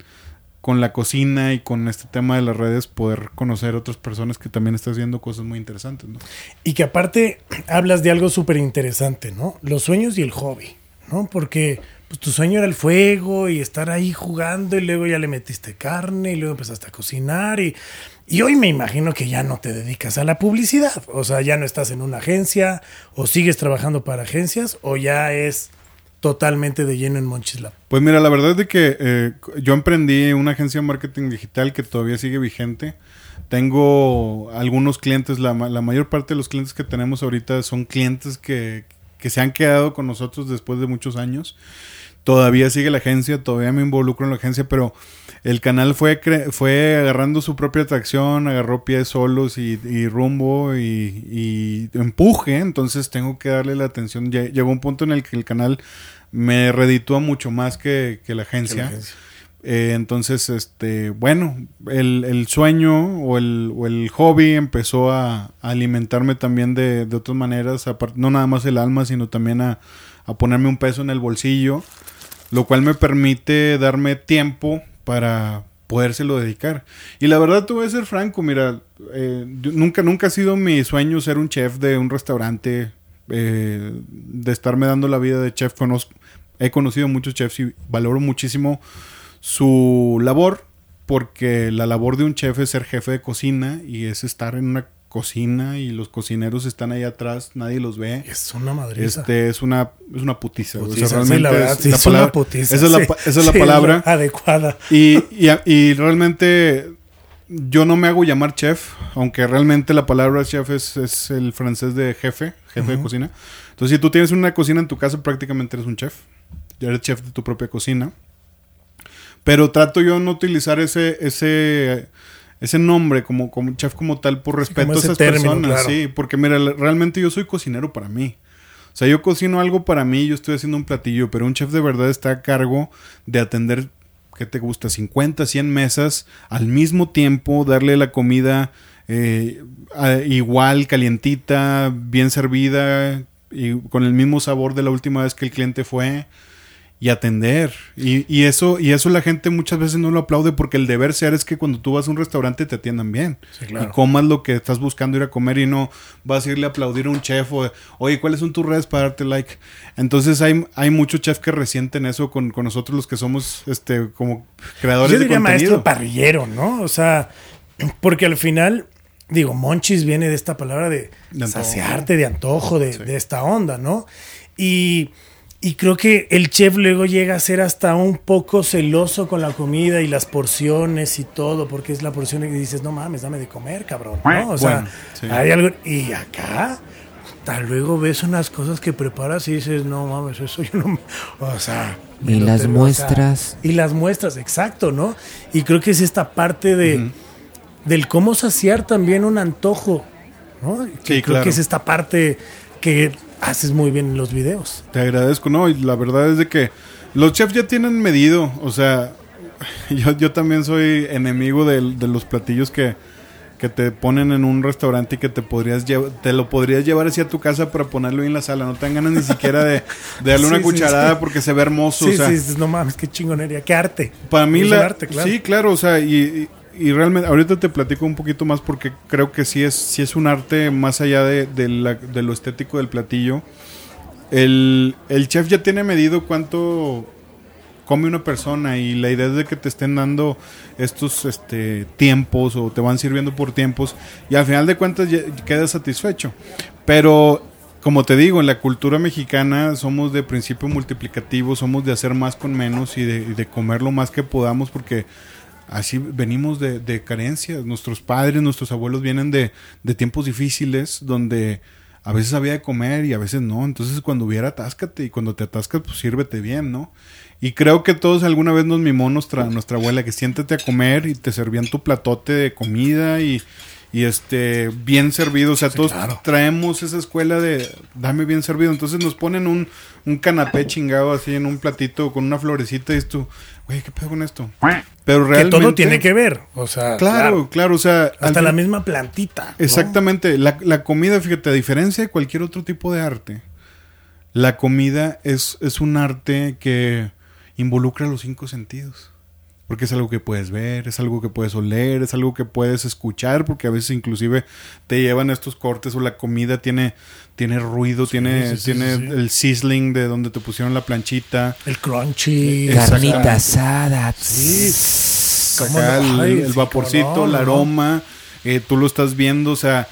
con la cocina y con este tema de las redes, poder conocer otras personas que también están haciendo cosas muy interesantes, ¿no? Y que aparte hablas de algo súper interesante, ¿no? Los sueños y el hobby, ¿no? Porque pues, tu sueño era el fuego y estar ahí jugando y luego ya le metiste carne y luego empezaste a cocinar y, y hoy me imagino que ya no te dedicas a la publicidad, o sea, ya no estás en una agencia o sigues trabajando para agencias o ya es totalmente de lleno en Monchislab. Pues mira, la verdad es de que eh, yo emprendí una agencia de marketing digital que todavía sigue vigente. Tengo algunos clientes, la, la mayor parte de los clientes que tenemos ahorita son clientes que, que se han quedado con nosotros después de muchos años. Todavía sigue la agencia, todavía me involucro en la agencia, pero el canal fue, cre- fue agarrando su propia atracción, agarró pies solos y, y rumbo y, y empuje, entonces tengo que darle la atención. Lle- Llegó un punto en el que el canal me reditúa mucho más que, que la agencia. Eh, entonces, este, bueno, el, el sueño o el, o el hobby empezó a, a alimentarme también de, de otras maneras, no nada más el alma, sino también a, a ponerme un peso en el bolsillo, lo cual me permite darme tiempo para podérselo dedicar. Y la verdad, voy a ser franco, mira, eh, nunca, nunca ha sido mi sueño ser un chef de un restaurante, eh, de estarme dando la vida de chef. Conozco, he conocido muchos chefs y valoro muchísimo su labor porque la labor de un chef es ser jefe de cocina y es estar en una cocina y los cocineros están ahí atrás, nadie los ve. Es una madriza. Este es una es una putiza. o sea, Putiza, sí, realmente la verdad, es sí, la es una palabra- putiza, Esa es la, sí. esa es la palabra. adecuada. Y, y, y realmente yo no me hago llamar chef, aunque realmente la palabra chef es, es el francés de jefe, jefe de cocina. Entonces, si tú tienes una cocina en tu casa, prácticamente eres un chef. Ya eres chef de tu propia cocina. Pero trato yo no utilizar ese, ese, ese nombre como, como chef como tal por respeto a esas término, personas. claro. Sí, porque mira, realmente yo soy cocinero para mí. O sea, yo cocino algo para mí, yo estoy haciendo un platillo, pero un chef de verdad está a cargo de atender, ¿qué te gusta? 50, 100 mesas al mismo tiempo, darle la comida eh, a- igual, calientita, bien servida, y con el mismo sabor de la última vez que el cliente fue y atender. Y, y eso, y eso la gente muchas veces no lo aplaude porque el deber ser es que cuando tú vas a un restaurante te atiendan bien. Sí, claro. Y comas lo que estás buscando ir a comer y no vas a irle a aplaudir a un chef o, oye, ¿cuáles son tus redes para darte like? Entonces hay, hay muchos chefs que resienten eso con, con nosotros los que somos este como creadores Yo de diría contenido. maestro parrillero, ¿no? O sea, porque al final, digo, monchis viene de esta palabra de, De saciarte, de antojo, de, de esta onda, ¿no? Y, y creo que el chef luego llega a ser hasta un poco celoso con la comida y las porciones y todo, porque es la porción que dices, no mames, dame de comer, cabrón, ¿no? O sea, Bueno, sí. hay algo... Y acá... Tal luego ves unas cosas que preparas y dices, no mames, eso yo no me... O sea... Y las tengo, o sea, muestras. y las muestras, exacto, ¿no? Y creo que es esta parte de del cómo saciar también un antojo, ¿no? Que Sí, creo claro. que es esta parte que haces muy bien en los videos. Te agradezco, no, y la verdad es de que los chefs ya tienen medido, o sea, yo, yo también soy enemigo del- de, los platillos que, que te ponen en un restaurante y que te podrías te lo podrías llevar hacia tu casa para ponerlo ahí en la sala, no te dan ganas ni siquiera de, de darle una Sí, cucharada sí. porque se ve hermoso, Sí, o sea, sí, no mames, qué chingonería, qué arte. para mí la, el arte, claro. sí, claro, o sea, y, y, y realmente ahorita te platico un poquito más porque creo que sí es sí es un arte más allá de, de la- de lo estético del platillo. El, el chef ya tiene medido cuánto come una persona y la idea es de que te estén dando estos este tiempos o te van sirviendo por tiempos y al final de cuentas ya quedas satisfecho. Pero como te digo, en la cultura mexicana somos de principio multiplicativo, somos de hacer más con menos y de, y de comer lo más que podamos porque así venimos de, de carencias. Nuestros padres, nuestros abuelos vienen de, de tiempos difíciles donde a veces había de comer y a veces no. Entonces cuando hubiera, atáscate y cuando te atascas, pues sírvete bien, ¿no? Y creo que todos alguna vez nos mimó nuestra, nuestra abuela que siéntate a comer y te servían tu platote de comida y, y este bien servido. O sea, todos claro. traemos esa escuela de dame bien servido. Entonces nos ponen un, un canapé chingado así en un platito con una florecita y tú, güey, ¿qué pedo con esto? Pero Que realmente... todo tiene que ver, o sea, Claro, claro, o sea... hasta la misma plantita. ¿no? Exactamente, la, la comida, fíjate, a diferencia de cualquier otro tipo de arte, la comida es, es un arte que involucra los cinco sentidos. Porque es algo que puedes ver, es algo que puedes oler, es algo que puedes escuchar, porque a veces inclusive te llevan estos cortes o la comida tiene, tiene ruido, tiene, sí, sí, tiene sí, sí. el sizzling de donde te pusieron la planchita. El crunchy. Carnita asada. ¿Cómo Acá no? el, Ay, el sí, vaporcito, no, el aroma, eh, tú lo estás viendo, o sea,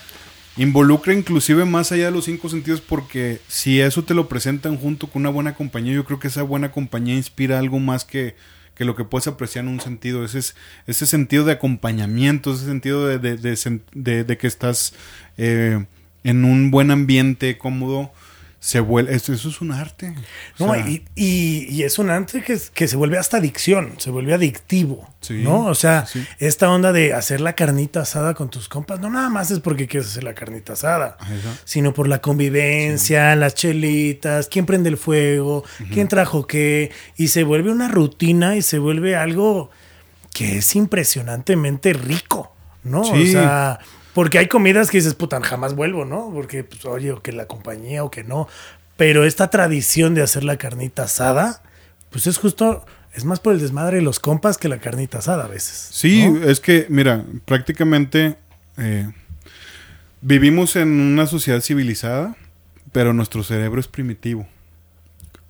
involucra inclusive más allá de los cinco sentidos porque si eso te lo presentan junto con una buena compañía, yo creo que esa buena compañía inspira algo más que, que lo que puedes apreciar en un sentido, ese, es, ese sentido de acompañamiento, ese sentido de, de, de- de que estás eh, en un buen ambiente cómodo, se vuelve, eso, eso es un arte. O No, sea, y, y- y es un arte que, que se vuelve hasta adicción, se vuelve adictivo, Sí, ¿no? O sea, sí. esta onda de hacer la carnita asada con tus compas, no nada más es porque quieres hacer la carnita asada, Ajá. sino por la convivencia, las chelitas, quién prende el fuego, quién trajo qué, y se vuelve una rutina y se vuelve algo que es impresionantemente rico, ¿no? O sea, porque hay comidas que dices, puta, jamás vuelvo, ¿no? Porque, pues, oye, o que la compañía o que no. Pero esta tradición de hacer la carnita asada, pues es justo, es más por el desmadre de los compas que la carnita asada a veces. Sí, ¿no? es que, mira, prácticamente eh, vivimos en una sociedad civilizada, pero nuestro cerebro es primitivo.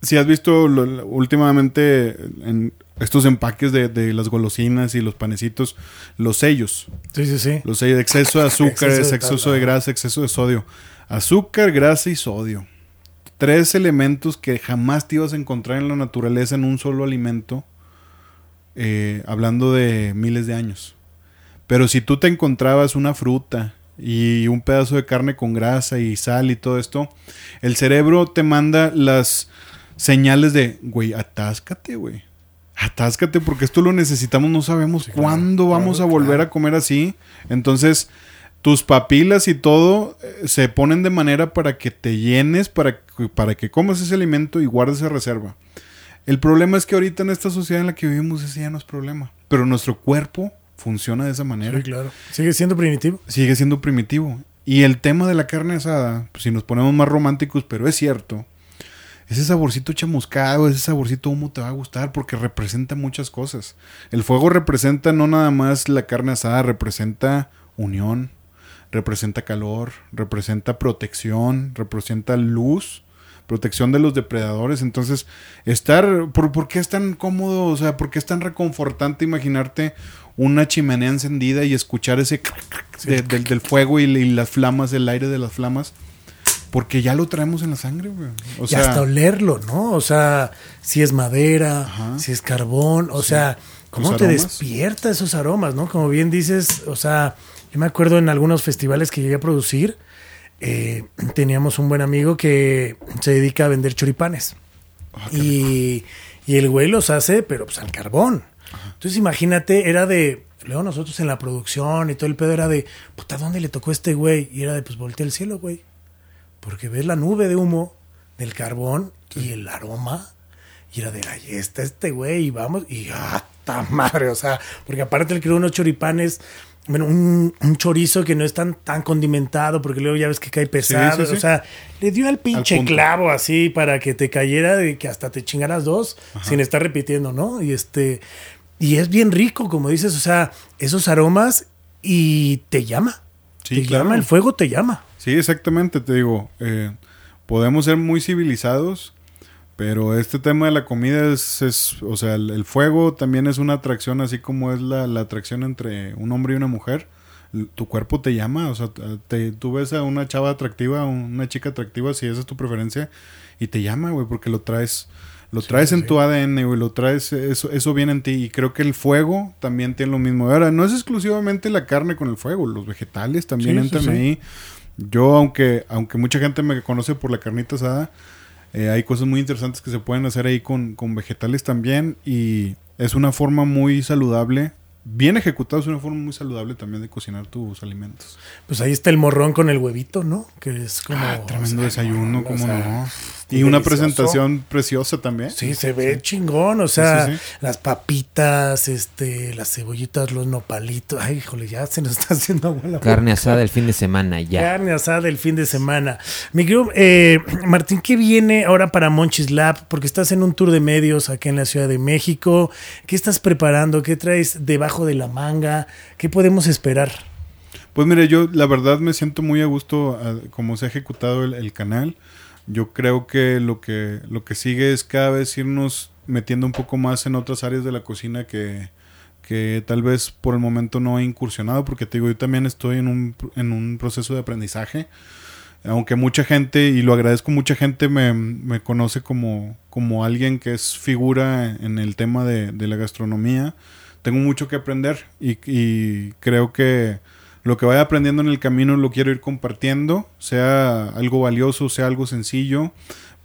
Si has visto lo- últimamente en estos empaques de, de las golosinas y los panecitos, los sellos. Sí, sí, sí. Los sellos de exceso de azúcar, Exceso de exceso, grasa, exceso de sodio. Azúcar, grasa y sodio. Tres elementos que jamás te ibas a encontrar en la naturaleza en un solo alimento, eh, hablando de miles de años. Pero si tú te encontrabas una fruta y un pedazo de carne con grasa y sal y todo esto, el cerebro te manda las señales de, güey, atáscate, güey. Atáscate porque esto lo necesitamos, no sabemos Sí, claro, cuándo vamos claro, a volver claro. a comer así. Entonces, tus papilas y todo eh, se ponen de manera para que te llenes, para, que- para que comas ese alimento y guardes esa reserva. El problema es que ahorita en esta sociedad en la que vivimos ese ya no es problema. Pero nuestro cuerpo funciona de esa manera Sí, claro. Sigue siendo primitivo. sigue siendo primitivo. Y el tema de la carne asada, pues, si nos ponemos más románticos, pero es cierto, ese saborcito chamuscado, ese saborcito humo te va a gustar porque representa muchas cosas. El fuego representa no nada más la carne asada, representa unión, representa calor, representa protección, representa luz, protección de los depredadores. Entonces, estar, ¿por, por qué es tan cómodo? O sea, ¿por qué es tan reconfortante imaginarte una chimenea encendida y escuchar ese de- del, del fuego y, y las flamas, el aire de las flamas? Porque ya lo traemos en la sangre, güey. O y sea, hasta olerlo, ¿no? O sea, si es madera, Ajá. si es carbón, o sea, ¿cómo te aromas. despierta esos aromas, no? Como bien dices, o sea, yo me acuerdo en algunos festivales que llegué a producir, eh, teníamos un buen amigo que se dedica a vender choripanes. qué y, y el güey los hace, pero pues al carbón. Entonces imagínate, era de, luego nosotros en la producción y todo el pedo era de, puta, ¿dónde le tocó este güey? Y era de, pues voltea el cielo, güey. Porque ves la nube de humo del carbón y el aroma. Y era de, ahí está este güey y vamos. Y ¡ah, ta madre! O sea, porque aparte le creó unos choripanes, bueno, un, un chorizo que no es tan, tan condimentado, porque luego ya ves que cae pesado. sí, sí. O sea, le dio al pinche clavo así para que te cayera de que hasta te chingaras dos sin estar repitiendo, ¿no? Y este. Y es bien rico, como dices, o sea, esos aromas y te llama. Te claro. llama, el fuego te llama. Sí, exactamente, te digo, eh, podemos ser muy civilizados, pero este tema de la comida es, es o sea, el, el fuego también es una atracción, así como es la, la atracción entre un hombre y una mujer. Tu cuerpo te llama, o sea, te, tú ves a una chava atractiva, una chica atractiva, si esa es tu preferencia, y te llama, güey, porque lo traes, lo traes en tu ADN, güey, lo traes, eso, eso viene en ti, y creo que el fuego también tiene lo mismo. Ahora, no es exclusivamente la carne con el fuego, los vegetales también Sí, entran sí. ahí. Yo, aunque, aunque mucha gente me conoce por la carnita asada, eh, hay cosas muy interesantes que se pueden hacer ahí con, con vegetales también. Y es una forma muy saludable. Bien ejecutado, es una forma muy saludable también de cocinar tus alimentos. Pues ahí está el morrón con el huevito, ¿no? Que es como. Ah, tremendo o sea, desayuno, o cómo sea, no. Y una delicioso. presentación preciosa también. Sí, se ve chingón, o sea, Sí, sí, sí. las papitas, este, las cebollitas, los nopalitos. Ay, híjole, ya se nos está haciendo agua la boca. Carne asada el fin de semana, ya. Carne asada el fin de semana. Mi querido eh, Martín, ¿qué viene ahora para Monchis Lab? Porque estás en un tour de medios acá en la Ciudad de México. ¿Qué estás preparando? ¿Qué traes debajo de la manga? ¿Qué podemos esperar? Pues mire, yo la verdad me siento muy a gusto a- como se ha ejecutado el, el canal. Yo creo que lo que lo que sigue es cada vez irnos metiendo un poco más en otras áreas de la cocina que, que tal vez por el momento no he incursionado, porque te digo, yo también estoy en un, en un proceso de aprendizaje. Aunque mucha gente, y lo agradezco, mucha gente me, me conoce como, como alguien que es figura en el tema de, de la gastronomía. Tengo mucho que aprender y, y creo que lo que vaya aprendiendo en el camino lo quiero ir compartiendo, sea algo valioso, sea algo sencillo,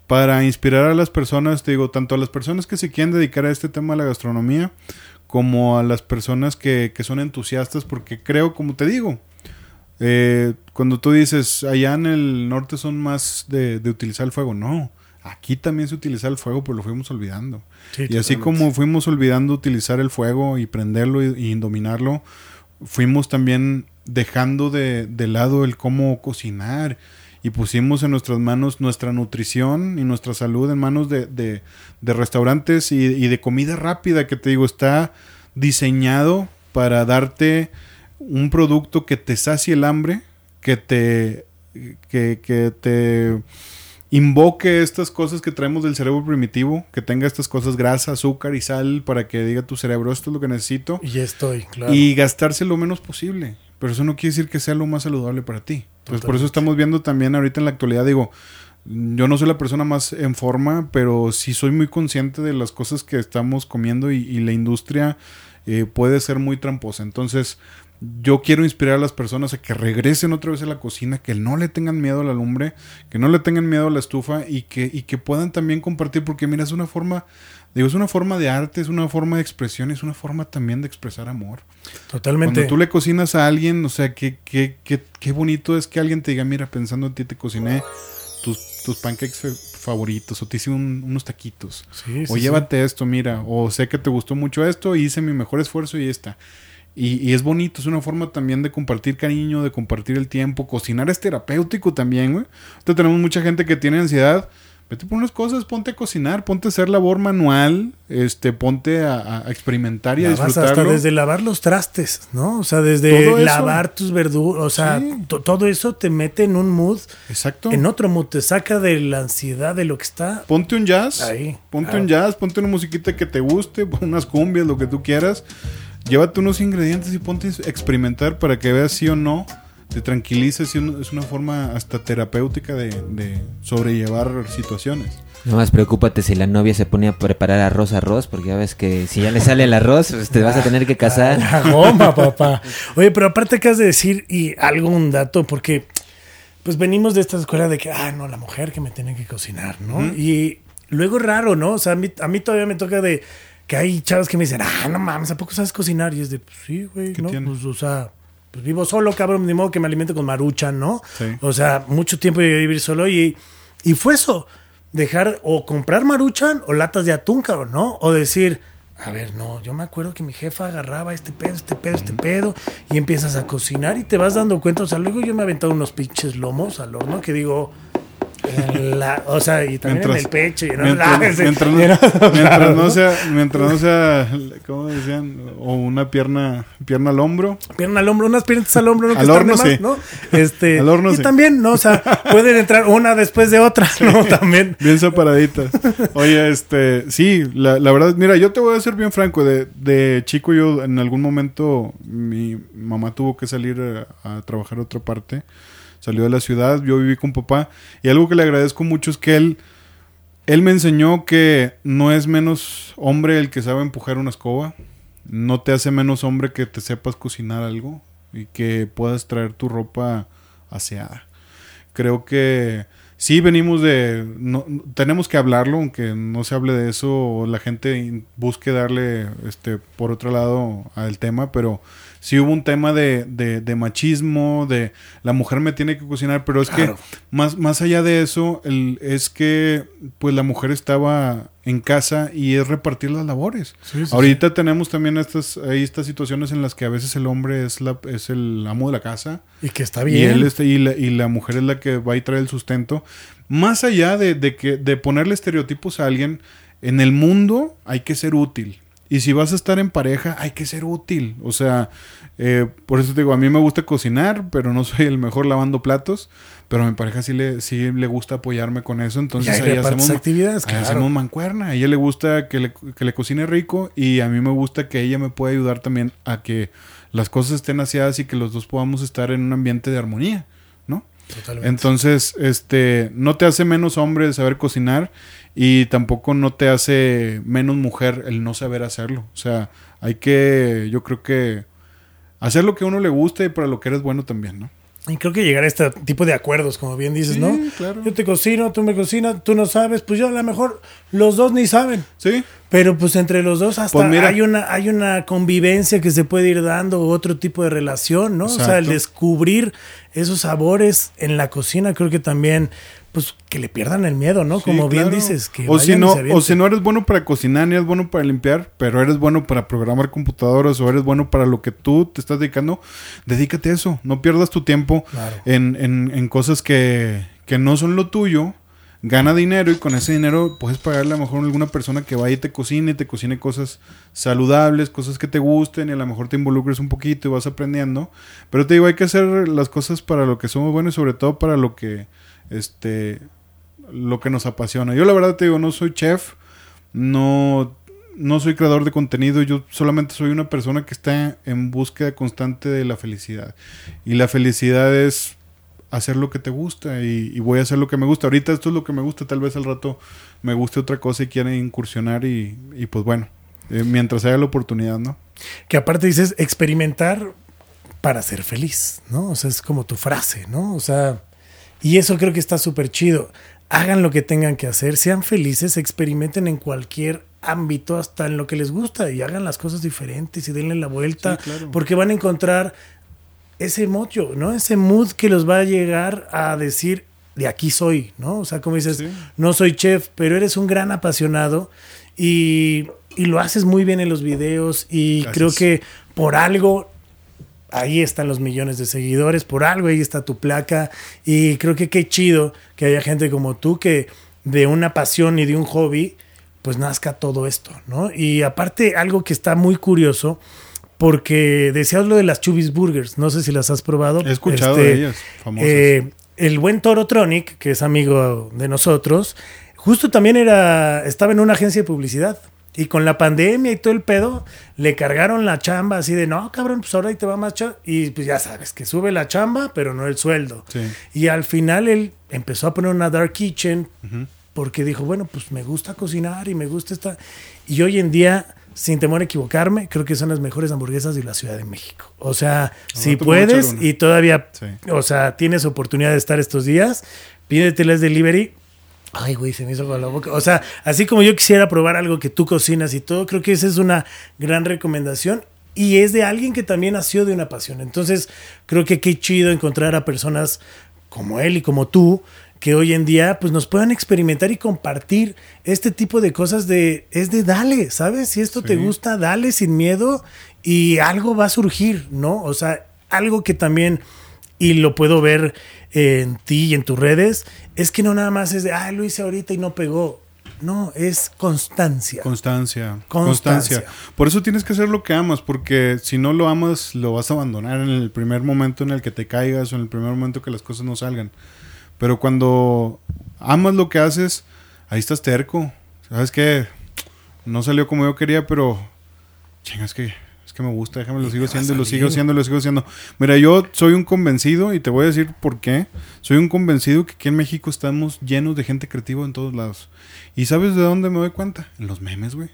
para inspirar a las personas, te digo, tanto a las personas que se quieren dedicar a este tema de la gastronomía, como a las personas que, que son entusiastas, porque creo, como te digo, eh, cuando tú dices, allá en el norte son más de, de utilizar el fuego, no. Aquí también se utiliza el fuego, pero lo fuimos olvidando. Sí, y así como fuimos olvidando utilizar el fuego y prenderlo y, y dominarlo, fuimos también dejando de, de lado el cómo cocinar y pusimos en nuestras manos nuestra nutrición y nuestra salud en manos de, de- de restaurantes y, y de comida rápida que te digo está diseñado para darte un producto que te sacie el hambre, que te, que, que te invoque estas cosas que traemos del cerebro primitivo, que tenga estas cosas grasa, azúcar y sal para que diga tu cerebro, esto es lo que necesito. Y ya estoy, claro. Y gastarse lo menos posible. Pero eso no quiere decir que sea lo más saludable para ti. Entonces, por eso estamos viendo también ahorita en la actualidad, digo, yo no soy la persona más en forma, pero sí soy muy consciente de las cosas que estamos comiendo y, y la industria eh, puede ser muy tramposa. Entonces, yo quiero inspirar a las personas a que regresen otra vez a la cocina, que no le tengan miedo a la lumbre, que no le tengan miedo a la estufa y que, y que puedan también compartir, porque mira, es una forma, digo, es una forma de arte, es una forma de expresión, es una forma también de expresar amor. Totalmente. Cuando tú le cocinas a alguien, o sea, qué, qué, qué, qué bonito es que alguien te diga, mira, pensando en ti te cociné tus, tus pancakes favoritos o te hice un, unos taquitos. Sí, sí, o sí. llévate esto, mira, o sé que te gustó mucho esto, hice mi mejor esfuerzo y está. Y, y, es bonito, es una forma también de compartir cariño, de compartir el tiempo. Cocinar es terapéutico también, güey. Entonces tenemos mucha gente que tiene ansiedad. Vete por unas cosas, ponte a cocinar, ponte a hacer labor manual, este, ponte a, a experimentar y a disfrutarlo. hasta desde lavar los trastes, ¿no? O sea, desde lavar tus verduras, o sea, Sí. todo eso te mete en un mood, Exacto. en otro mood, te saca de la ansiedad de lo que está. Ponte un jazz. Ahí, Ponte claro. un jazz, ponte una musiquita que te guste, unas cumbias, lo que tú quieras. Llévate unos ingredientes y ponte a experimentar para que veas sí o no. Te tranquilices. Es una forma hasta terapéutica de, de sobrellevar situaciones. No más preocúpate si la novia se pone a preparar arroz arroz, porque ya ves que si ya le sale el arroz, pues te vas a tener que casar. La goma, papá. Oye, pero aparte acabas de decir y algo, un dato, porque pues venimos de esta escuela de que, ah, no, la mujer que me tiene que cocinar, ¿no? Y luego raro, ¿no? O sea, a mí, a mí todavía me toca de que hay chavos que me dicen, ah, no mames, ¿a poco sabes cocinar? Y es de, pues sí, güey, ¿Qué ¿no? tiene? Pues, o sea, pues vivo solo, cabrón, ni modo que me alimente con marucha, ¿no? Sí. O sea, mucho tiempo llegué a vivir solo y, y fue eso. Dejar o comprar maruchan o latas de atún, cabrón, ¿no? O decir, a ver, no, yo me acuerdo que mi jefa agarraba este pedo, este pedo, este pedo, y empiezas a cocinar y te vas dando cuenta. O sea, luego yo me he aventado unos pinches lomos al horno que digo, en la- o sea, y también en el pecho. Y no, mientras, mientras no, y no- mientras no sea, mientras no sea, ¿cómo decían? O una pierna, pierna al hombro. Pierna al hombro, unas piernas al hombro, ¿no? Que Al están de horno, más, sí. ¿no? Este, Al horno, y sí. también, ¿no? O sea, pueden entrar una después de otra, ¿no? También. Bien separaditas. Oye, este, sí, la, la verdad, mira, yo te voy a ser bien franco. De, de chico, yo en algún momento, mi mamá tuvo que salir a, a trabajar a otra parte. Salió de la ciudad, yo viví con papá. Y algo que le agradezco mucho es que él, él me enseñó que no es menos hombre el que sabe empujar una escoba. No te hace menos hombre que te sepas cocinar algo y que puedas traer tu ropa aseada creo que sí venimos de no, tenemos que hablarlo aunque no se hable de eso o la gente busque darle este por otro lado al tema pero sí hubo un tema de, de, de machismo de la mujer me tiene que cocinar pero es Claro. que más más allá de eso el, es que pues la mujer estaba en casa y es repartir las labores Sí, sí, ahorita tenemos también estas hay estas situaciones en las que a veces el hombre es la es el amo de la casa Y que está y, bien. él este- y, la, y la mujer es la que va y trae el sustento. Más allá de, de que, de ponerle estereotipos a alguien, en el mundo hay que ser útil. Y si vas a estar en pareja, hay que ser útil. O sea, eh, por eso te digo, a mí me gusta cocinar, pero no soy el mejor lavando platos. Pero a mi pareja sí le, sí le gusta apoyarme con eso. Y Entonces ahí ahí repartes hacemos, actividades, ahí claro. hacemos mancuerna. A ella le gusta que le, que le cocine rico y a mí me gusta que ella me pueda ayudar también a que las cosas estén aseadas y que los dos podamos estar en un ambiente de armonía, ¿no? Totalmente. Entonces, este, no te hace menos hombre saber cocinar y tampoco no te hace menos mujer el no saber hacerlo. O sea, hay que, yo creo que hacer lo que a uno le guste y para lo que eres bueno también, ¿no? Y creo que llegar a este tipo de acuerdos, como bien dices, Sí, ¿no? claro. Yo te cocino, tú me cocinas, tú no sabes, pues yo a lo mejor los dos ni saben. Sí, Pero pues entre los dos hasta Pues mira. hay una hay una convivencia que se puede ir dando, otro tipo de relación, ¿no? O sea, el descubrir esos sabores en la cocina, creo que también, pues que le pierdan el miedo, ¿no? Sí, Como bien dices, que o si no o si no eres bueno para cocinar ni eres bueno para limpiar pero eres bueno para programar computadoras o eres bueno para lo que tú te estás dedicando dedícate a eso no pierdas tu tiempo Claro. en, en- en cosas que, que no son lo tuyo gana dinero y con ese dinero puedes pagarle a lo mejor a alguna persona que vaya y te cocine y te cocine cosas saludables, cosas que te gusten y a lo mejor te involucres un poquito y vas aprendiendo. Pero te digo, hay que hacer las cosas para lo que somos buenos y sobre todo para lo que este lo que nos apasiona. Yo la verdad te digo, no soy chef, no, no soy creador de contenido, yo solamente soy una persona que está en búsqueda constante de la felicidad. Y la felicidad es hacer lo que te gusta y, voy a hacer lo que me gusta. Ahorita esto es lo que me gusta, tal vez al rato me guste otra cosa y quiera incursionar y, y pues bueno, eh, mientras haya la oportunidad, ¿no? Que aparte dices experimentar para ser feliz, ¿no? O sea, es como tu frase, ¿no? O sea, y eso creo que está súper chido. Hagan lo que tengan que hacer, sean felices, experimenten en cualquier ámbito, hasta en lo que les gusta, y hagan las cosas diferentes y denle la vuelta, porque van a encontrar ese mocho, ¿no? Ese mood que los va a llegar a decir, de aquí soy, ¿no? O sea, como dices, no soy chef, pero eres un gran apasionado y, y lo haces muy bien en los videos y creo que por algo ahí están los millones de seguidores, por algo ahí está tu placa y creo que qué chido que haya gente como tú que de una pasión y de un hobby pues nazca todo esto, ¿no? Y aparte algo que está muy curioso porque decías lo de las Chubis Burgers, no sé si las has probado. He escuchado de este, ellas, famosas. Eh, el buen Toro Tronic, que es amigo de nosotros, justo también era estaba en una agencia de publicidad y con la pandemia y todo el pedo, le cargaron la chamba así de, no, cabrón, pues ahora ahí te va más chamba. Y pues ya sabes, que sube la chamba, pero no el sueldo. Y al final él empezó a poner una dark kitchen porque dijo, bueno, pues me gusta cocinar y me gusta esta... Y hoy en día, sin temor a equivocarme, creo que son las mejores hamburguesas de la Ciudad de México. O sea, si puedes y todavía, o sea, tienes oportunidad de estar estos días, pídeteles delivery Ay, güey, se me hizo con la boca. O sea, así como yo quisiera probar algo que tú cocinas y todo, creo que esa es una gran recomendación. Y es de alguien que también nació de una pasión. Entonces, creo que qué chido encontrar a personas como él y como tú, que hoy en día pues nos puedan experimentar y compartir este tipo de cosas de es de dale, ¿sabes? Si esto te gusta, dale sin miedo y algo va a surgir, ¿no? O sea, algo que también y lo puedo ver en ti y en tus redes, es que no nada más es de, ah, lo hice ahorita y no pegó. No, es constancia. Constancia. Constancia. Por eso tienes que hacer lo que amas, porque si no lo amas, lo vas a abandonar en el primer momento en el que te caigas o en el primer momento que las cosas no salgan. Pero cuando amas lo que haces, ahí estás terco. ¿Sabes qué? No salió como yo quería, pero... Chinga, es que que me gusta, déjame lo sigo haciendo, lo sigo haciendo, lo sigo haciendo. Mira, yo soy un convencido y te voy a decir por qué. Soy un convencido que aquí en México estamos llenos de gente creativa en todos lados. ¿Y sabes de dónde me doy cuenta? En los memes, güey.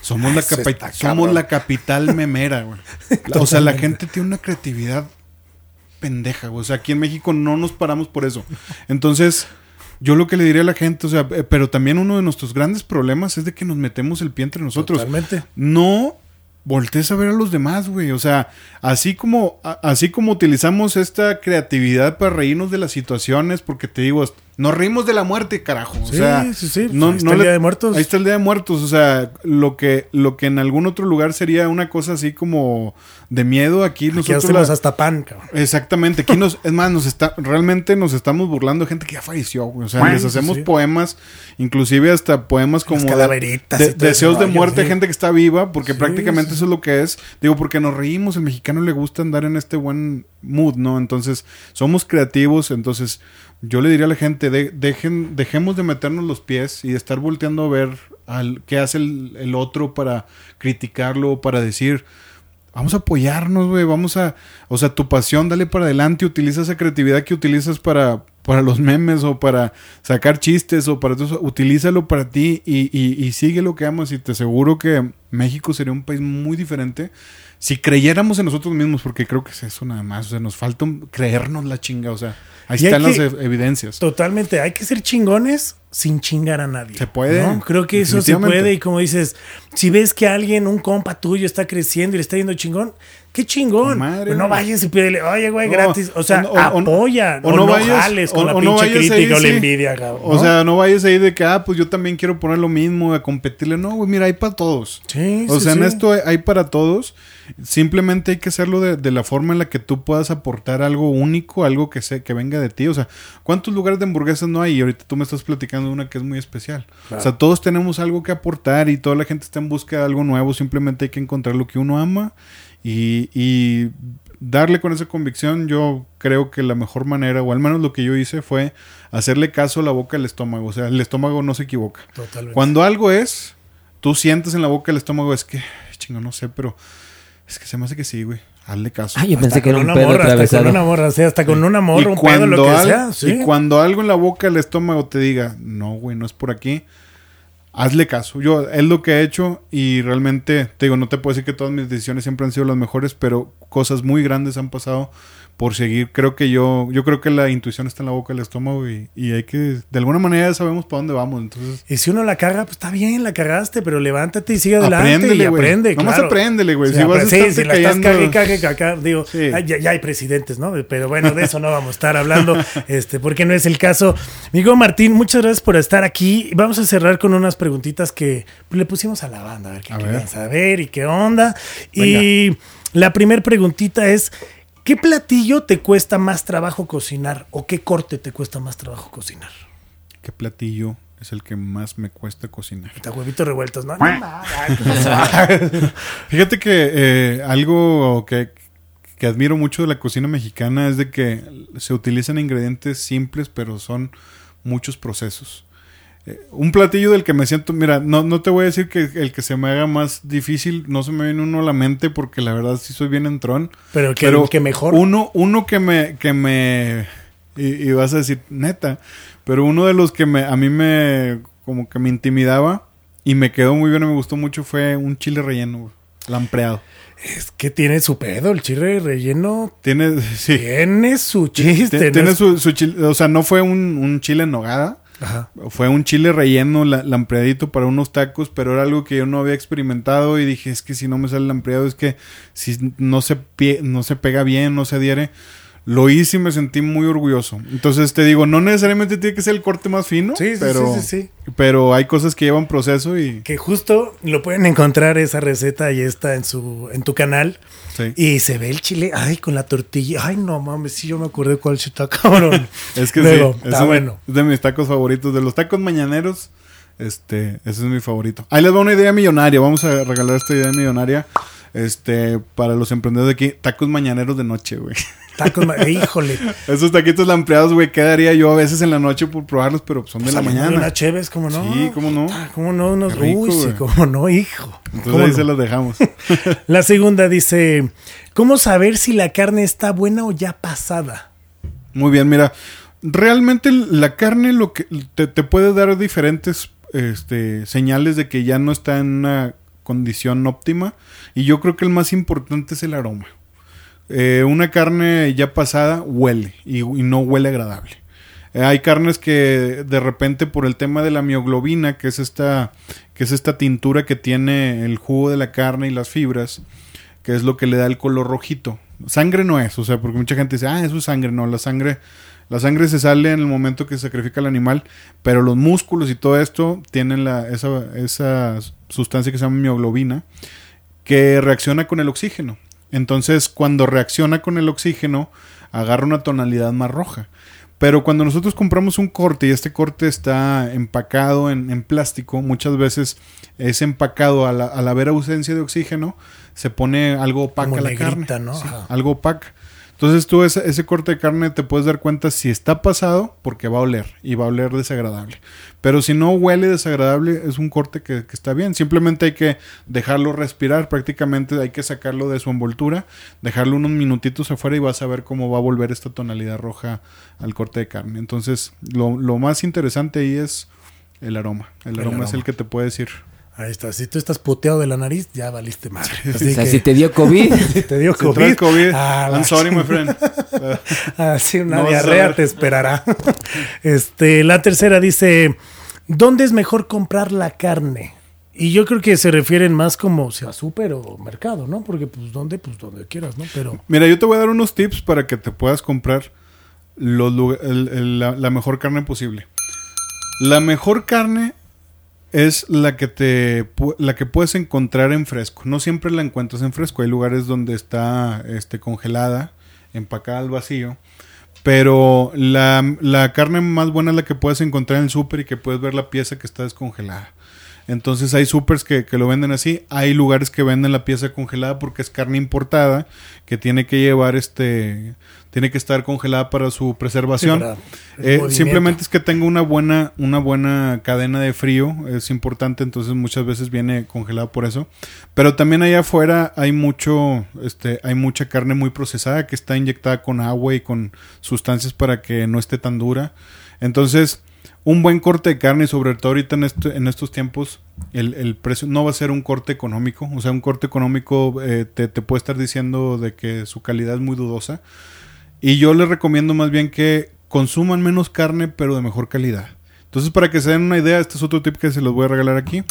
Somos, la, somos la capital memera, güey. o sea, la gente tiene una creatividad pendeja, güey. O sea, aquí en México no nos paramos por eso. Entonces, yo lo que le diría a la gente, o sea, eh, pero también uno de nuestros grandes problemas es de que nos metemos el pie entre nosotros. Totalmente. No voltees a ver a los demás, güey. O sea, así como, así como utilizamos esta creatividad para reírnos de las situaciones, porque te digo, nos reímos de la muerte, carajo. O sea, sí, sí. No, ahí está el Día de Muertos. Ahí está el Día de Muertos. O sea, lo que, lo que en algún otro lugar sería una cosa así como de miedo, aquí, aquí nosotros. hacemos hasta pan, cabrón. Exactamente. Aquí nos, es más, nos está, realmente nos estamos burlando de gente que ya falleció. O sea, les hacemos poemas, inclusive hasta poemas como de, deseos de muerte, gente que está viva, porque prácticamente eso es lo que es. Digo, porque nos reímos, el mexicano le gusta andar en este buen mood, ¿no? Entonces, somos creativos, entonces yo le diría a la gente, dejen, dejemos de meternos los pies y de estar volteando a ver al, qué hace el, otro para criticarlo, para decir, vamos a apoyarnos, güey, vamos a, o sea, tu pasión, dale para adelante, utiliza esa creatividad que utilizas para, para los memes o para sacar chistes o para eso, utilízalo para ti y, y, y sigue lo que amas y te aseguro que México sería un país muy diferente si creyéramos en nosotros mismos, porque creo que es eso nada más, o sea, nos falta creernos la chinga, o sea, ahí están las evidencias. Totalmente, hay que ser chingones sin chingar a nadie. Se puede. Creo que eso se puede y como dices, si ves que alguien, un compa tuyo está creciendo y le está yendo chingón, qué chingón. Pues no vayas y pídele, oye, güey, gratis. O sea, apoya. O, no, vayas, con la pinche crítica o la envidia, O sea, no vayas ahí de que, ah, pues yo también quiero poner lo mismo, a competirle. No, güey, mira, hay para todos. Sí, o sea, en esto hay para todos. Simplemente hay que hacerlo de, la forma en la que tú puedas aportar algo único, algo que, sea, que venga de ti. O sea, ¿cuántos lugares de hamburguesas no hay? Y ahorita tú me estás platicando de una que es muy especial. O sea, todos tenemos algo que aportar y toda la gente está en busca de algo nuevo. Simplemente hay que encontrar lo que uno ama y, darle con esa convicción, yo creo que la mejor manera, o al menos lo que yo hice, fue hacerle caso a la boca al estómago. O sea, el estómago no se equivoca. Totalmente. Cuando algo es, tú sientes en la boca el estómago, es que, chingo, no sé, pero es que se me hace que sí, güey. Hazle caso. Ay, yo pensé Hasta que era con un una pedo morra, hasta con una morra, sí, hasta con una morra, y, un pedo, lo que al- sea. Sí. y cuando algo en la boca, el estómago te diga, no, güey, no es por aquí, hazle caso. Yo, es lo que he hecho y realmente, te digo, no te puedo decir que todas mis decisiones siempre han sido las mejores, pero cosas muy grandes han pasado por seguir. Creo que yo, yo creo que la intuición está en la boca del estómago y, y hay que, de alguna manera ya sabemos para dónde vamos. Entonces, Y si uno la caga, pues está bien, la cagaste, pero levántate y sigue adelante y Apréndele, güey. aprende. Nomás claro. apréndele, güey. Si vas a sí, si la estás cayendo- cague, cague, digo, Sí. ya, ya hay presidentes, ¿no? Pero bueno, de eso no vamos a estar hablando, este, porque no es el caso. Amigo Martín, muchas gracias por estar aquí. Vamos a cerrar con unas preguntitas que le pusimos a la banda, a ver qué A querían ver. saber y qué onda. Y la primera preguntita es, ¿qué platillo te cuesta más trabajo cocinar o qué corte te cuesta más trabajo cocinar? ¿qué platillo es el que más me cuesta cocinar? Está huevitos revueltos, ¿no? Fíjate que eh, algo que, que admiro mucho de la cocina mexicana es de que se utilizan ingredientes simples, pero son muchos procesos. Eh, un platillo del que me siento, mira, no, no te voy a decir que el que se me haga más difícil, no se me viene uno a la mente porque la verdad sí soy bien entrón. Pero que, Pero que mejor. Uno, uno que me, que me, y, y vas a decir, neta, pero uno de los que me, a mí me, como que me intimidaba y me quedó muy bien y me gustó mucho fue un chile relleno, lampreado. Es que tiene su pedo, el chile relleno Tiene, sí, tiene su chiste. Tiene su, su chile, o sea, no fue un, un chile en nogada, Ajá. fue un chile relleno, la- lampreadito para unos tacos, pero era algo que yo no había experimentado y dije, es que si no me sale lampreado, es que si no se, pie- no se pega bien, no se adhiere. Lo hice y me sentí muy orgulloso. Entonces te digo, no necesariamente tiene que ser el corte más fino, Sí, sí, pero, sí, sí, sí. pero hay cosas que llevan proceso y... Que justo lo pueden encontrar esa receta y está en su en tu canal. sí. Y se ve el chile, ay, con la tortilla. Ay, no mames, sí, yo me acordé cuál está cabrón. Es que sí, está es, bueno. es de mis tacos favoritos. De los tacos mañaneros, este, ese es mi favorito. Ahí les va una idea millonaria. Vamos a regalar esta idea millonaria. Este, para los emprendedores de aquí, tacos mañaneros de noche, güey. Tacos, híjole. Esos taquitos lampreados, güey, ¿qué daría yo a veces en la noche por probarlos? Pero son de la Saliendo mañana. Una chévez, ¿cómo no? Sí, ¿cómo no? Ah, ¿Cómo no? Unos, rico, uy, sí. ¿cómo no, hijo? Entonces ¿Cómo ahí no? se los dejamos. La segunda dice, ¿cómo saber si la carne está buena o ya pasada? Muy bien, mira, realmente la carne lo que te, te puede dar diferentes este, señales de que ya no está en una condición óptima y yo creo que el más importante es el aroma. Eh, una carne ya pasada huele y, no huele agradable. Eh, hay carnes que de repente por el tema de la mioglobina, que es esta que es esta tintura que tiene el jugo de la carne y las fibras, que es lo que le da el color rojito. Sangre no es, o sea, porque mucha gente dice, ah, eso es sangre. No, la sangre, la sangre se sale en el momento que se sacrifica el animal, pero los músculos y todo esto tienen la, esa, esa sustancia que se llama mioglobina, que reacciona con el oxígeno. Entonces, cuando reacciona con el oxígeno, agarra una tonalidad más roja. Pero cuando nosotros compramos un corte y este corte está empacado en, en plástico, muchas veces es empacado al, al haber ausencia de oxígeno, se pone algo opaca Como la negrita, carne. ¿no? Sí, algo opaca. Entonces tú ese, ese corte de carne te puedes dar cuenta si está pasado porque va a oler y va a oler desagradable. Pero si no huele desagradable es un corte que, que está bien. Simplemente hay que dejarlo respirar prácticamente, hay que sacarlo de su envoltura, dejarlo unos minutitos afuera y vas a ver cómo va a volver esta tonalidad roja al corte de carne. Entonces lo, lo más interesante ahí es el aroma. El, El aroma, es aroma. el que te puede decir. Ahí está. Si tú estás puteado de la nariz, ya valiste madre. Así o sea, que, si te dio COVID, si te dio Si COVID. COVID, ah, I'm sorry, my friend. Así una No diarrea te esperará. Este, la tercera dice, ¿dónde es mejor comprar la carne? Y yo creo que se refieren más como si a súper o mercado, ¿no? Porque pues dónde, pues donde quieras, ¿no? Pero Mira, yo te voy a dar unos tips para que te puedas comprar los lu- el- el- la, la mejor carne posible. La mejor carne es la que te la que puedes encontrar en fresco. No siempre la encuentras en fresco. Hay lugares donde está este, congelada, empacada al vacío. Pero la, la carne más buena es la que puedes encontrar en el súper y que puedes ver la pieza que está descongelada. Entonces hay supers que, que lo venden así. Hay lugares que venden la pieza congelada porque es carne importada que tiene que llevar este tiene que estar congelada para su preservación. Eh, simplemente es que tenga una buena, una buena cadena de frío, es importante, entonces muchas veces viene congelada por eso. Pero también allá afuera hay mucho, este, hay mucha carne muy procesada que está inyectada con agua y con sustancias para que no esté tan dura. Entonces, un buen corte de carne, sobre todo ahorita en, este- en estos tiempos, el, el precio no va a ser un corte económico. O sea, un corte económico eh, te, te puede estar diciendo de que su calidad es muy dudosa. Y yo les recomiendo más bien que consuman menos carne, pero de mejor calidad. Entonces, para que se den una idea, este es otro tip que se los voy a regalar aquí.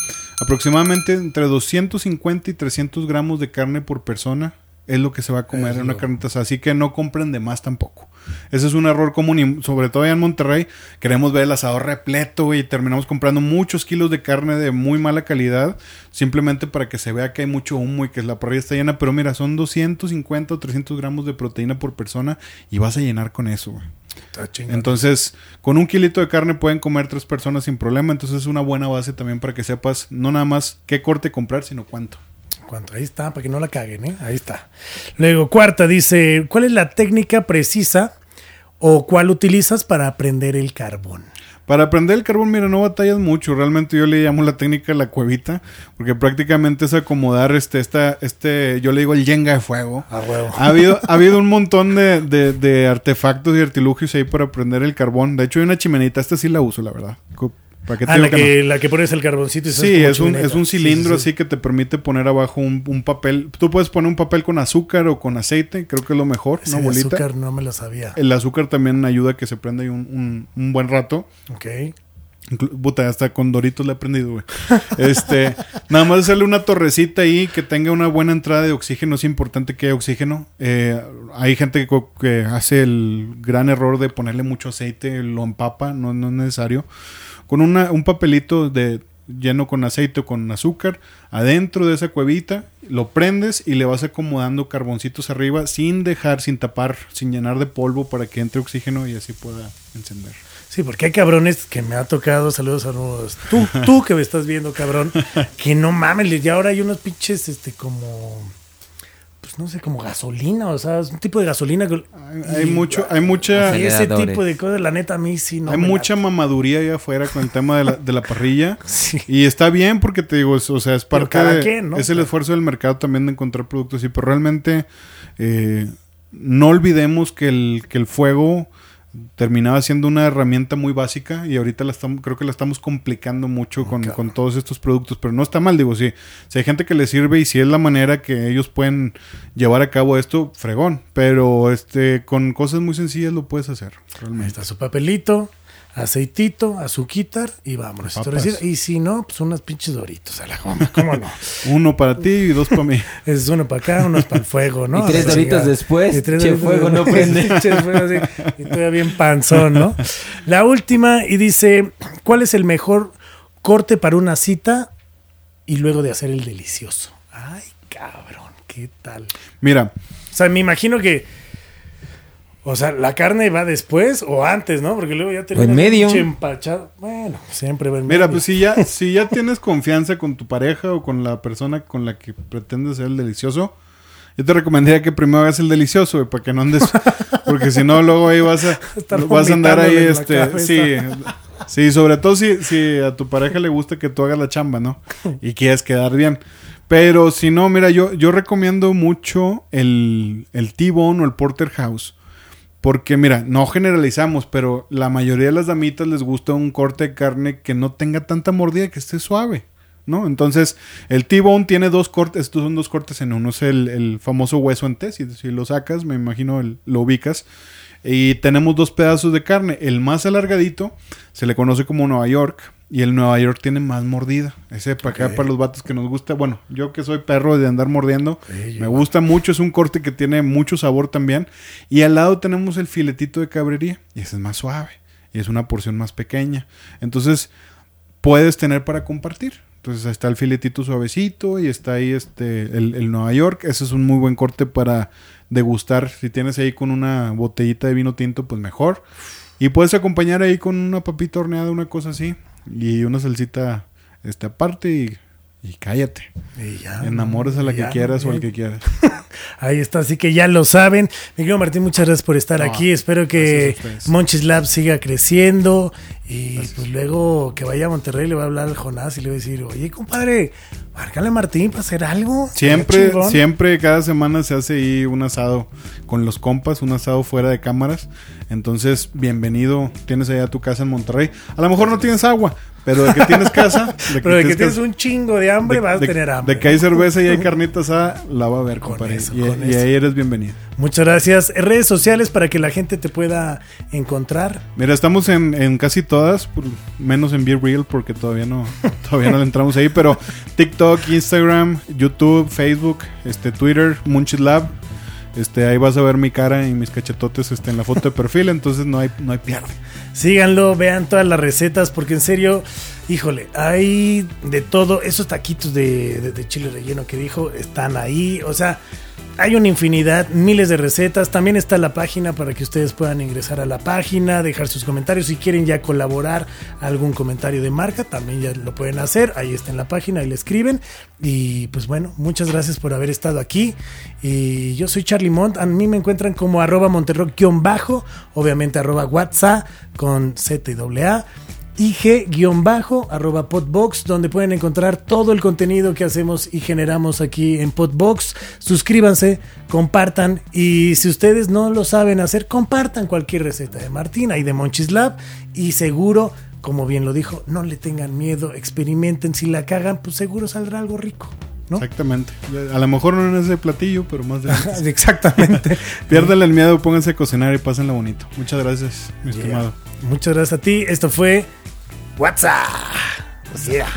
Aproximadamente entre 250 y 300 gramos de carne por persona es lo que se va a comer Es en una asada. Así que no compren de más tampoco. Ese es un error común y sobre todo allá en Monterrey queremos ver el asador repleto y terminamos comprando muchos kilos de carne de muy mala calidad simplemente para que se vea que hay mucho humo y que la parrilla está llena. Pero mira, son 250 o 300 gramos de proteína por persona y vas a llenar con eso. güey. Entonces, con un kilito de carne pueden comer tres personas sin problema. Entonces es una buena base también para que sepas no nada más qué corte comprar, sino cuánto. Ahí está, para que no la caguen, ¿eh? Ahí está. Luego, cuarta, dice, ¿cuál es la técnica precisa o cuál utilizas para prender el carbón? Para prender el carbón, mira, no batallas mucho. Realmente yo le llamo la técnica la cuevita, porque prácticamente es acomodar este, esta, este, yo le digo el yenga de fuego. A huevo. Ha habido, ha habido un montón de, de- de artefactos y artilugios ahí para prender el carbón. De hecho, hay una chimenita, esta sí la uso, la verdad. Co- ¿Para qué te Ah, la que no? la que pones el carboncito y Sí, es un, es un cilindro sí, sí. así que te permite poner abajo un, un papel. Tú puedes poner un papel con azúcar o con aceite, creo que es lo mejor, Ese de bolita. azúcar no me lo sabía. El azúcar también ayuda a que se prenda ahí un, un- buen rato. Ok. Puta, hasta con Doritos le he aprendido, güey. Este, nada más hacerle una torrecita ahí que tenga una buena entrada de oxígeno. Es importante que haya oxígeno. Eh, hay gente que, que hace el gran error de ponerle mucho aceite, lo empapa, no, no es necesario. Con una, un papelito de lleno con aceite o con azúcar adentro de esa cuevita, lo prendes y le vas acomodando carboncitos arriba sin dejar, sin tapar, sin llenar de polvo para que entre oxígeno y así pueda encender. Sí, porque hay cabrones que me ha tocado, saludos, saludos. Tú, tú que me estás viendo, cabrón, que no mames, y ahora hay unos pinches, este, como, pues no sé, como gasolina, o sea, es un tipo de gasolina. que- Hay, hay y- mucho, hay mucha, Y ese tipo de cosas, la neta, a mí sí no hay me mucha mamaduría allá afuera con el tema de la, de la parrilla. Sí. Y está bien porque te digo, es- o sea, es parte cada de, quien, ¿no? es el esfuerzo del mercado también de encontrar productos así, pero realmente eh, no olvidemos que el, que el fuego terminaba siendo una herramienta muy básica y ahorita la estamos, creo que la estamos complicando mucho con, con todos estos productos, pero no está mal, digo, si, si hay gente que le sirve y si es la manera que ellos pueden llevar a cabo esto, fregón, pero este con cosas muy sencillas lo puedes hacer, Ahí realmente. está su papelito, aceitito, azuquitar y vámonos. Y si no, pues unas pinches doritos a la goma. ¿Cómo no? Uno para ti y dos para mí. Es uno para acá, uno para el fuego, ¿no? Y tres doritos después, Y tres che, doritos fuego no después, prende. che, fuego así, y todavía bien panzón, ¿no? La última, y dice, ¿cuál es el mejor corte para una cita y luego de hacer el delicioso? Ay, cabrón, ¿qué tal? Mira, O sea, me imagino que... O sea, la carne va después o antes, ¿no? Porque luego ya termina en medio. empachado. Bueno, siempre va en Mira, medio. pues si ya, si ya tienes confianza con tu pareja o con la persona con la que pretendes ser el delicioso, yo te recomendaría que primero hagas el delicioso, güey, para que no andes, porque si no, luego ahí vas a, Estar vas a andar ahí, este, sí, sí, sobre todo si, si a tu pareja le gusta que tú hagas la chamba, ¿no? Y quieres quedar bien. Pero si no, mira, yo, yo recomiendo mucho el, el T-Bone o el Porterhouse. Porque mira, no generalizamos, pero la mayoría de las damitas les gusta un corte de carne que no tenga tanta mordida, que esté suave, ¿no? Entonces, el T-Bone tiene dos cortes, estos son dos cortes en uno, es el, famoso hueso en si, si lo sacas, me imagino el- lo ubicas. Y tenemos dos pedazos de carne, el más alargadito se le conoce como Nueva York y el Nueva York tiene más mordida. Ese para acá, para los vatos que nos gusta, bueno, yo que soy perro de andar mordiendo, me gusta mucho, es un corte que tiene mucho sabor también. Y al lado tenemos el filetito de cabrería. Y ese es más suave. Y es una porción más pequeña. Entonces, puedes tener para compartir. Entonces, ahí está el filetito suavecito y está ahí este el, el Nueva York. Ese es un muy buen corte para degustar. Si tienes ahí con una botellita de vino tinto, pues mejor. Y puedes acompañar ahí con una papita horneada, una cosa así. Y una salsita este aparte y, y cállate. Y ya, Enamores a la que ya, quieras o al que quieras. Ahí está, así que ya lo saben. Mi querido Martín, muchas gracias por estar No, aquí. Espero que. Monchis Lab siga creciendo. Y pues luego que vaya a Monterrey le va a hablar al Jonás y le va a decir, oye, compadre, márcale Martín para hacer algo. Siempre, Está chingón". siempre, cada semana se hace ahí un asado con los compas, un asado fuera de cámaras. Entonces, bienvenido. Tienes allá tu casa en Monterrey. A lo mejor no tienes agua, pero de que tienes casa, de Pero de que tienes casa- un chingo de hambre, de- vas a de- tener hambre. De que hay cerveza y hay carnita asada, la va a ver, Con compadre. eso, y, con y eso. ahí eres bienvenido. Muchas gracias. Redes sociales para que la gente te pueda encontrar. Mira, estamos en, en casi todas, por- menos en Be Real porque todavía no, todavía no le entramos ahí, pero TikTok, Instagram, YouTube, Facebook, este Twitter, Munchit Lab. Este, ahí vas a ver mi cara y mis cachetotes este, en la foto de perfil, entonces no hay, no hay pierde. Síganlo, vean todas las recetas, porque en serio, híjole, hay de todo. Esos taquitos de, de- de chile relleno que dijo están ahí. O sea, hay una infinidad, miles de recetas. También está la página para que ustedes puedan ingresar a la página, dejar sus comentarios. Si quieren ya colaborar algún comentario de marca, también ya lo pueden hacer. Ahí está en la página, ahí le escriben. Y pues bueno, muchas gracias por haber estado aquí. Y yo soy Charlie Mont. A mí me encuentran como arroba monterrock-bajo, obviamente arroba WhatsApp con Z y. IG-bajo, arroba Podbox, donde pueden encontrar todo el contenido que hacemos y generamos aquí en Podbox. Suscríbanse, compartan y si ustedes no lo saben hacer, compartan cualquier receta de Martín, ahí de Monchis Lab y seguro, como bien lo dijo, no le tengan miedo, experimenten, si la cagan, pues seguro saldrá algo rico, ¿no? Exactamente. A lo mejor no en ese platillo, pero más de Exactamente. Piérdanle el miedo, pónganse a cocinar y pásenla bonito. Muchas gracias, mi Yeah. estimado. Muchas gracias a ti. Esto fue What's up? Yeah.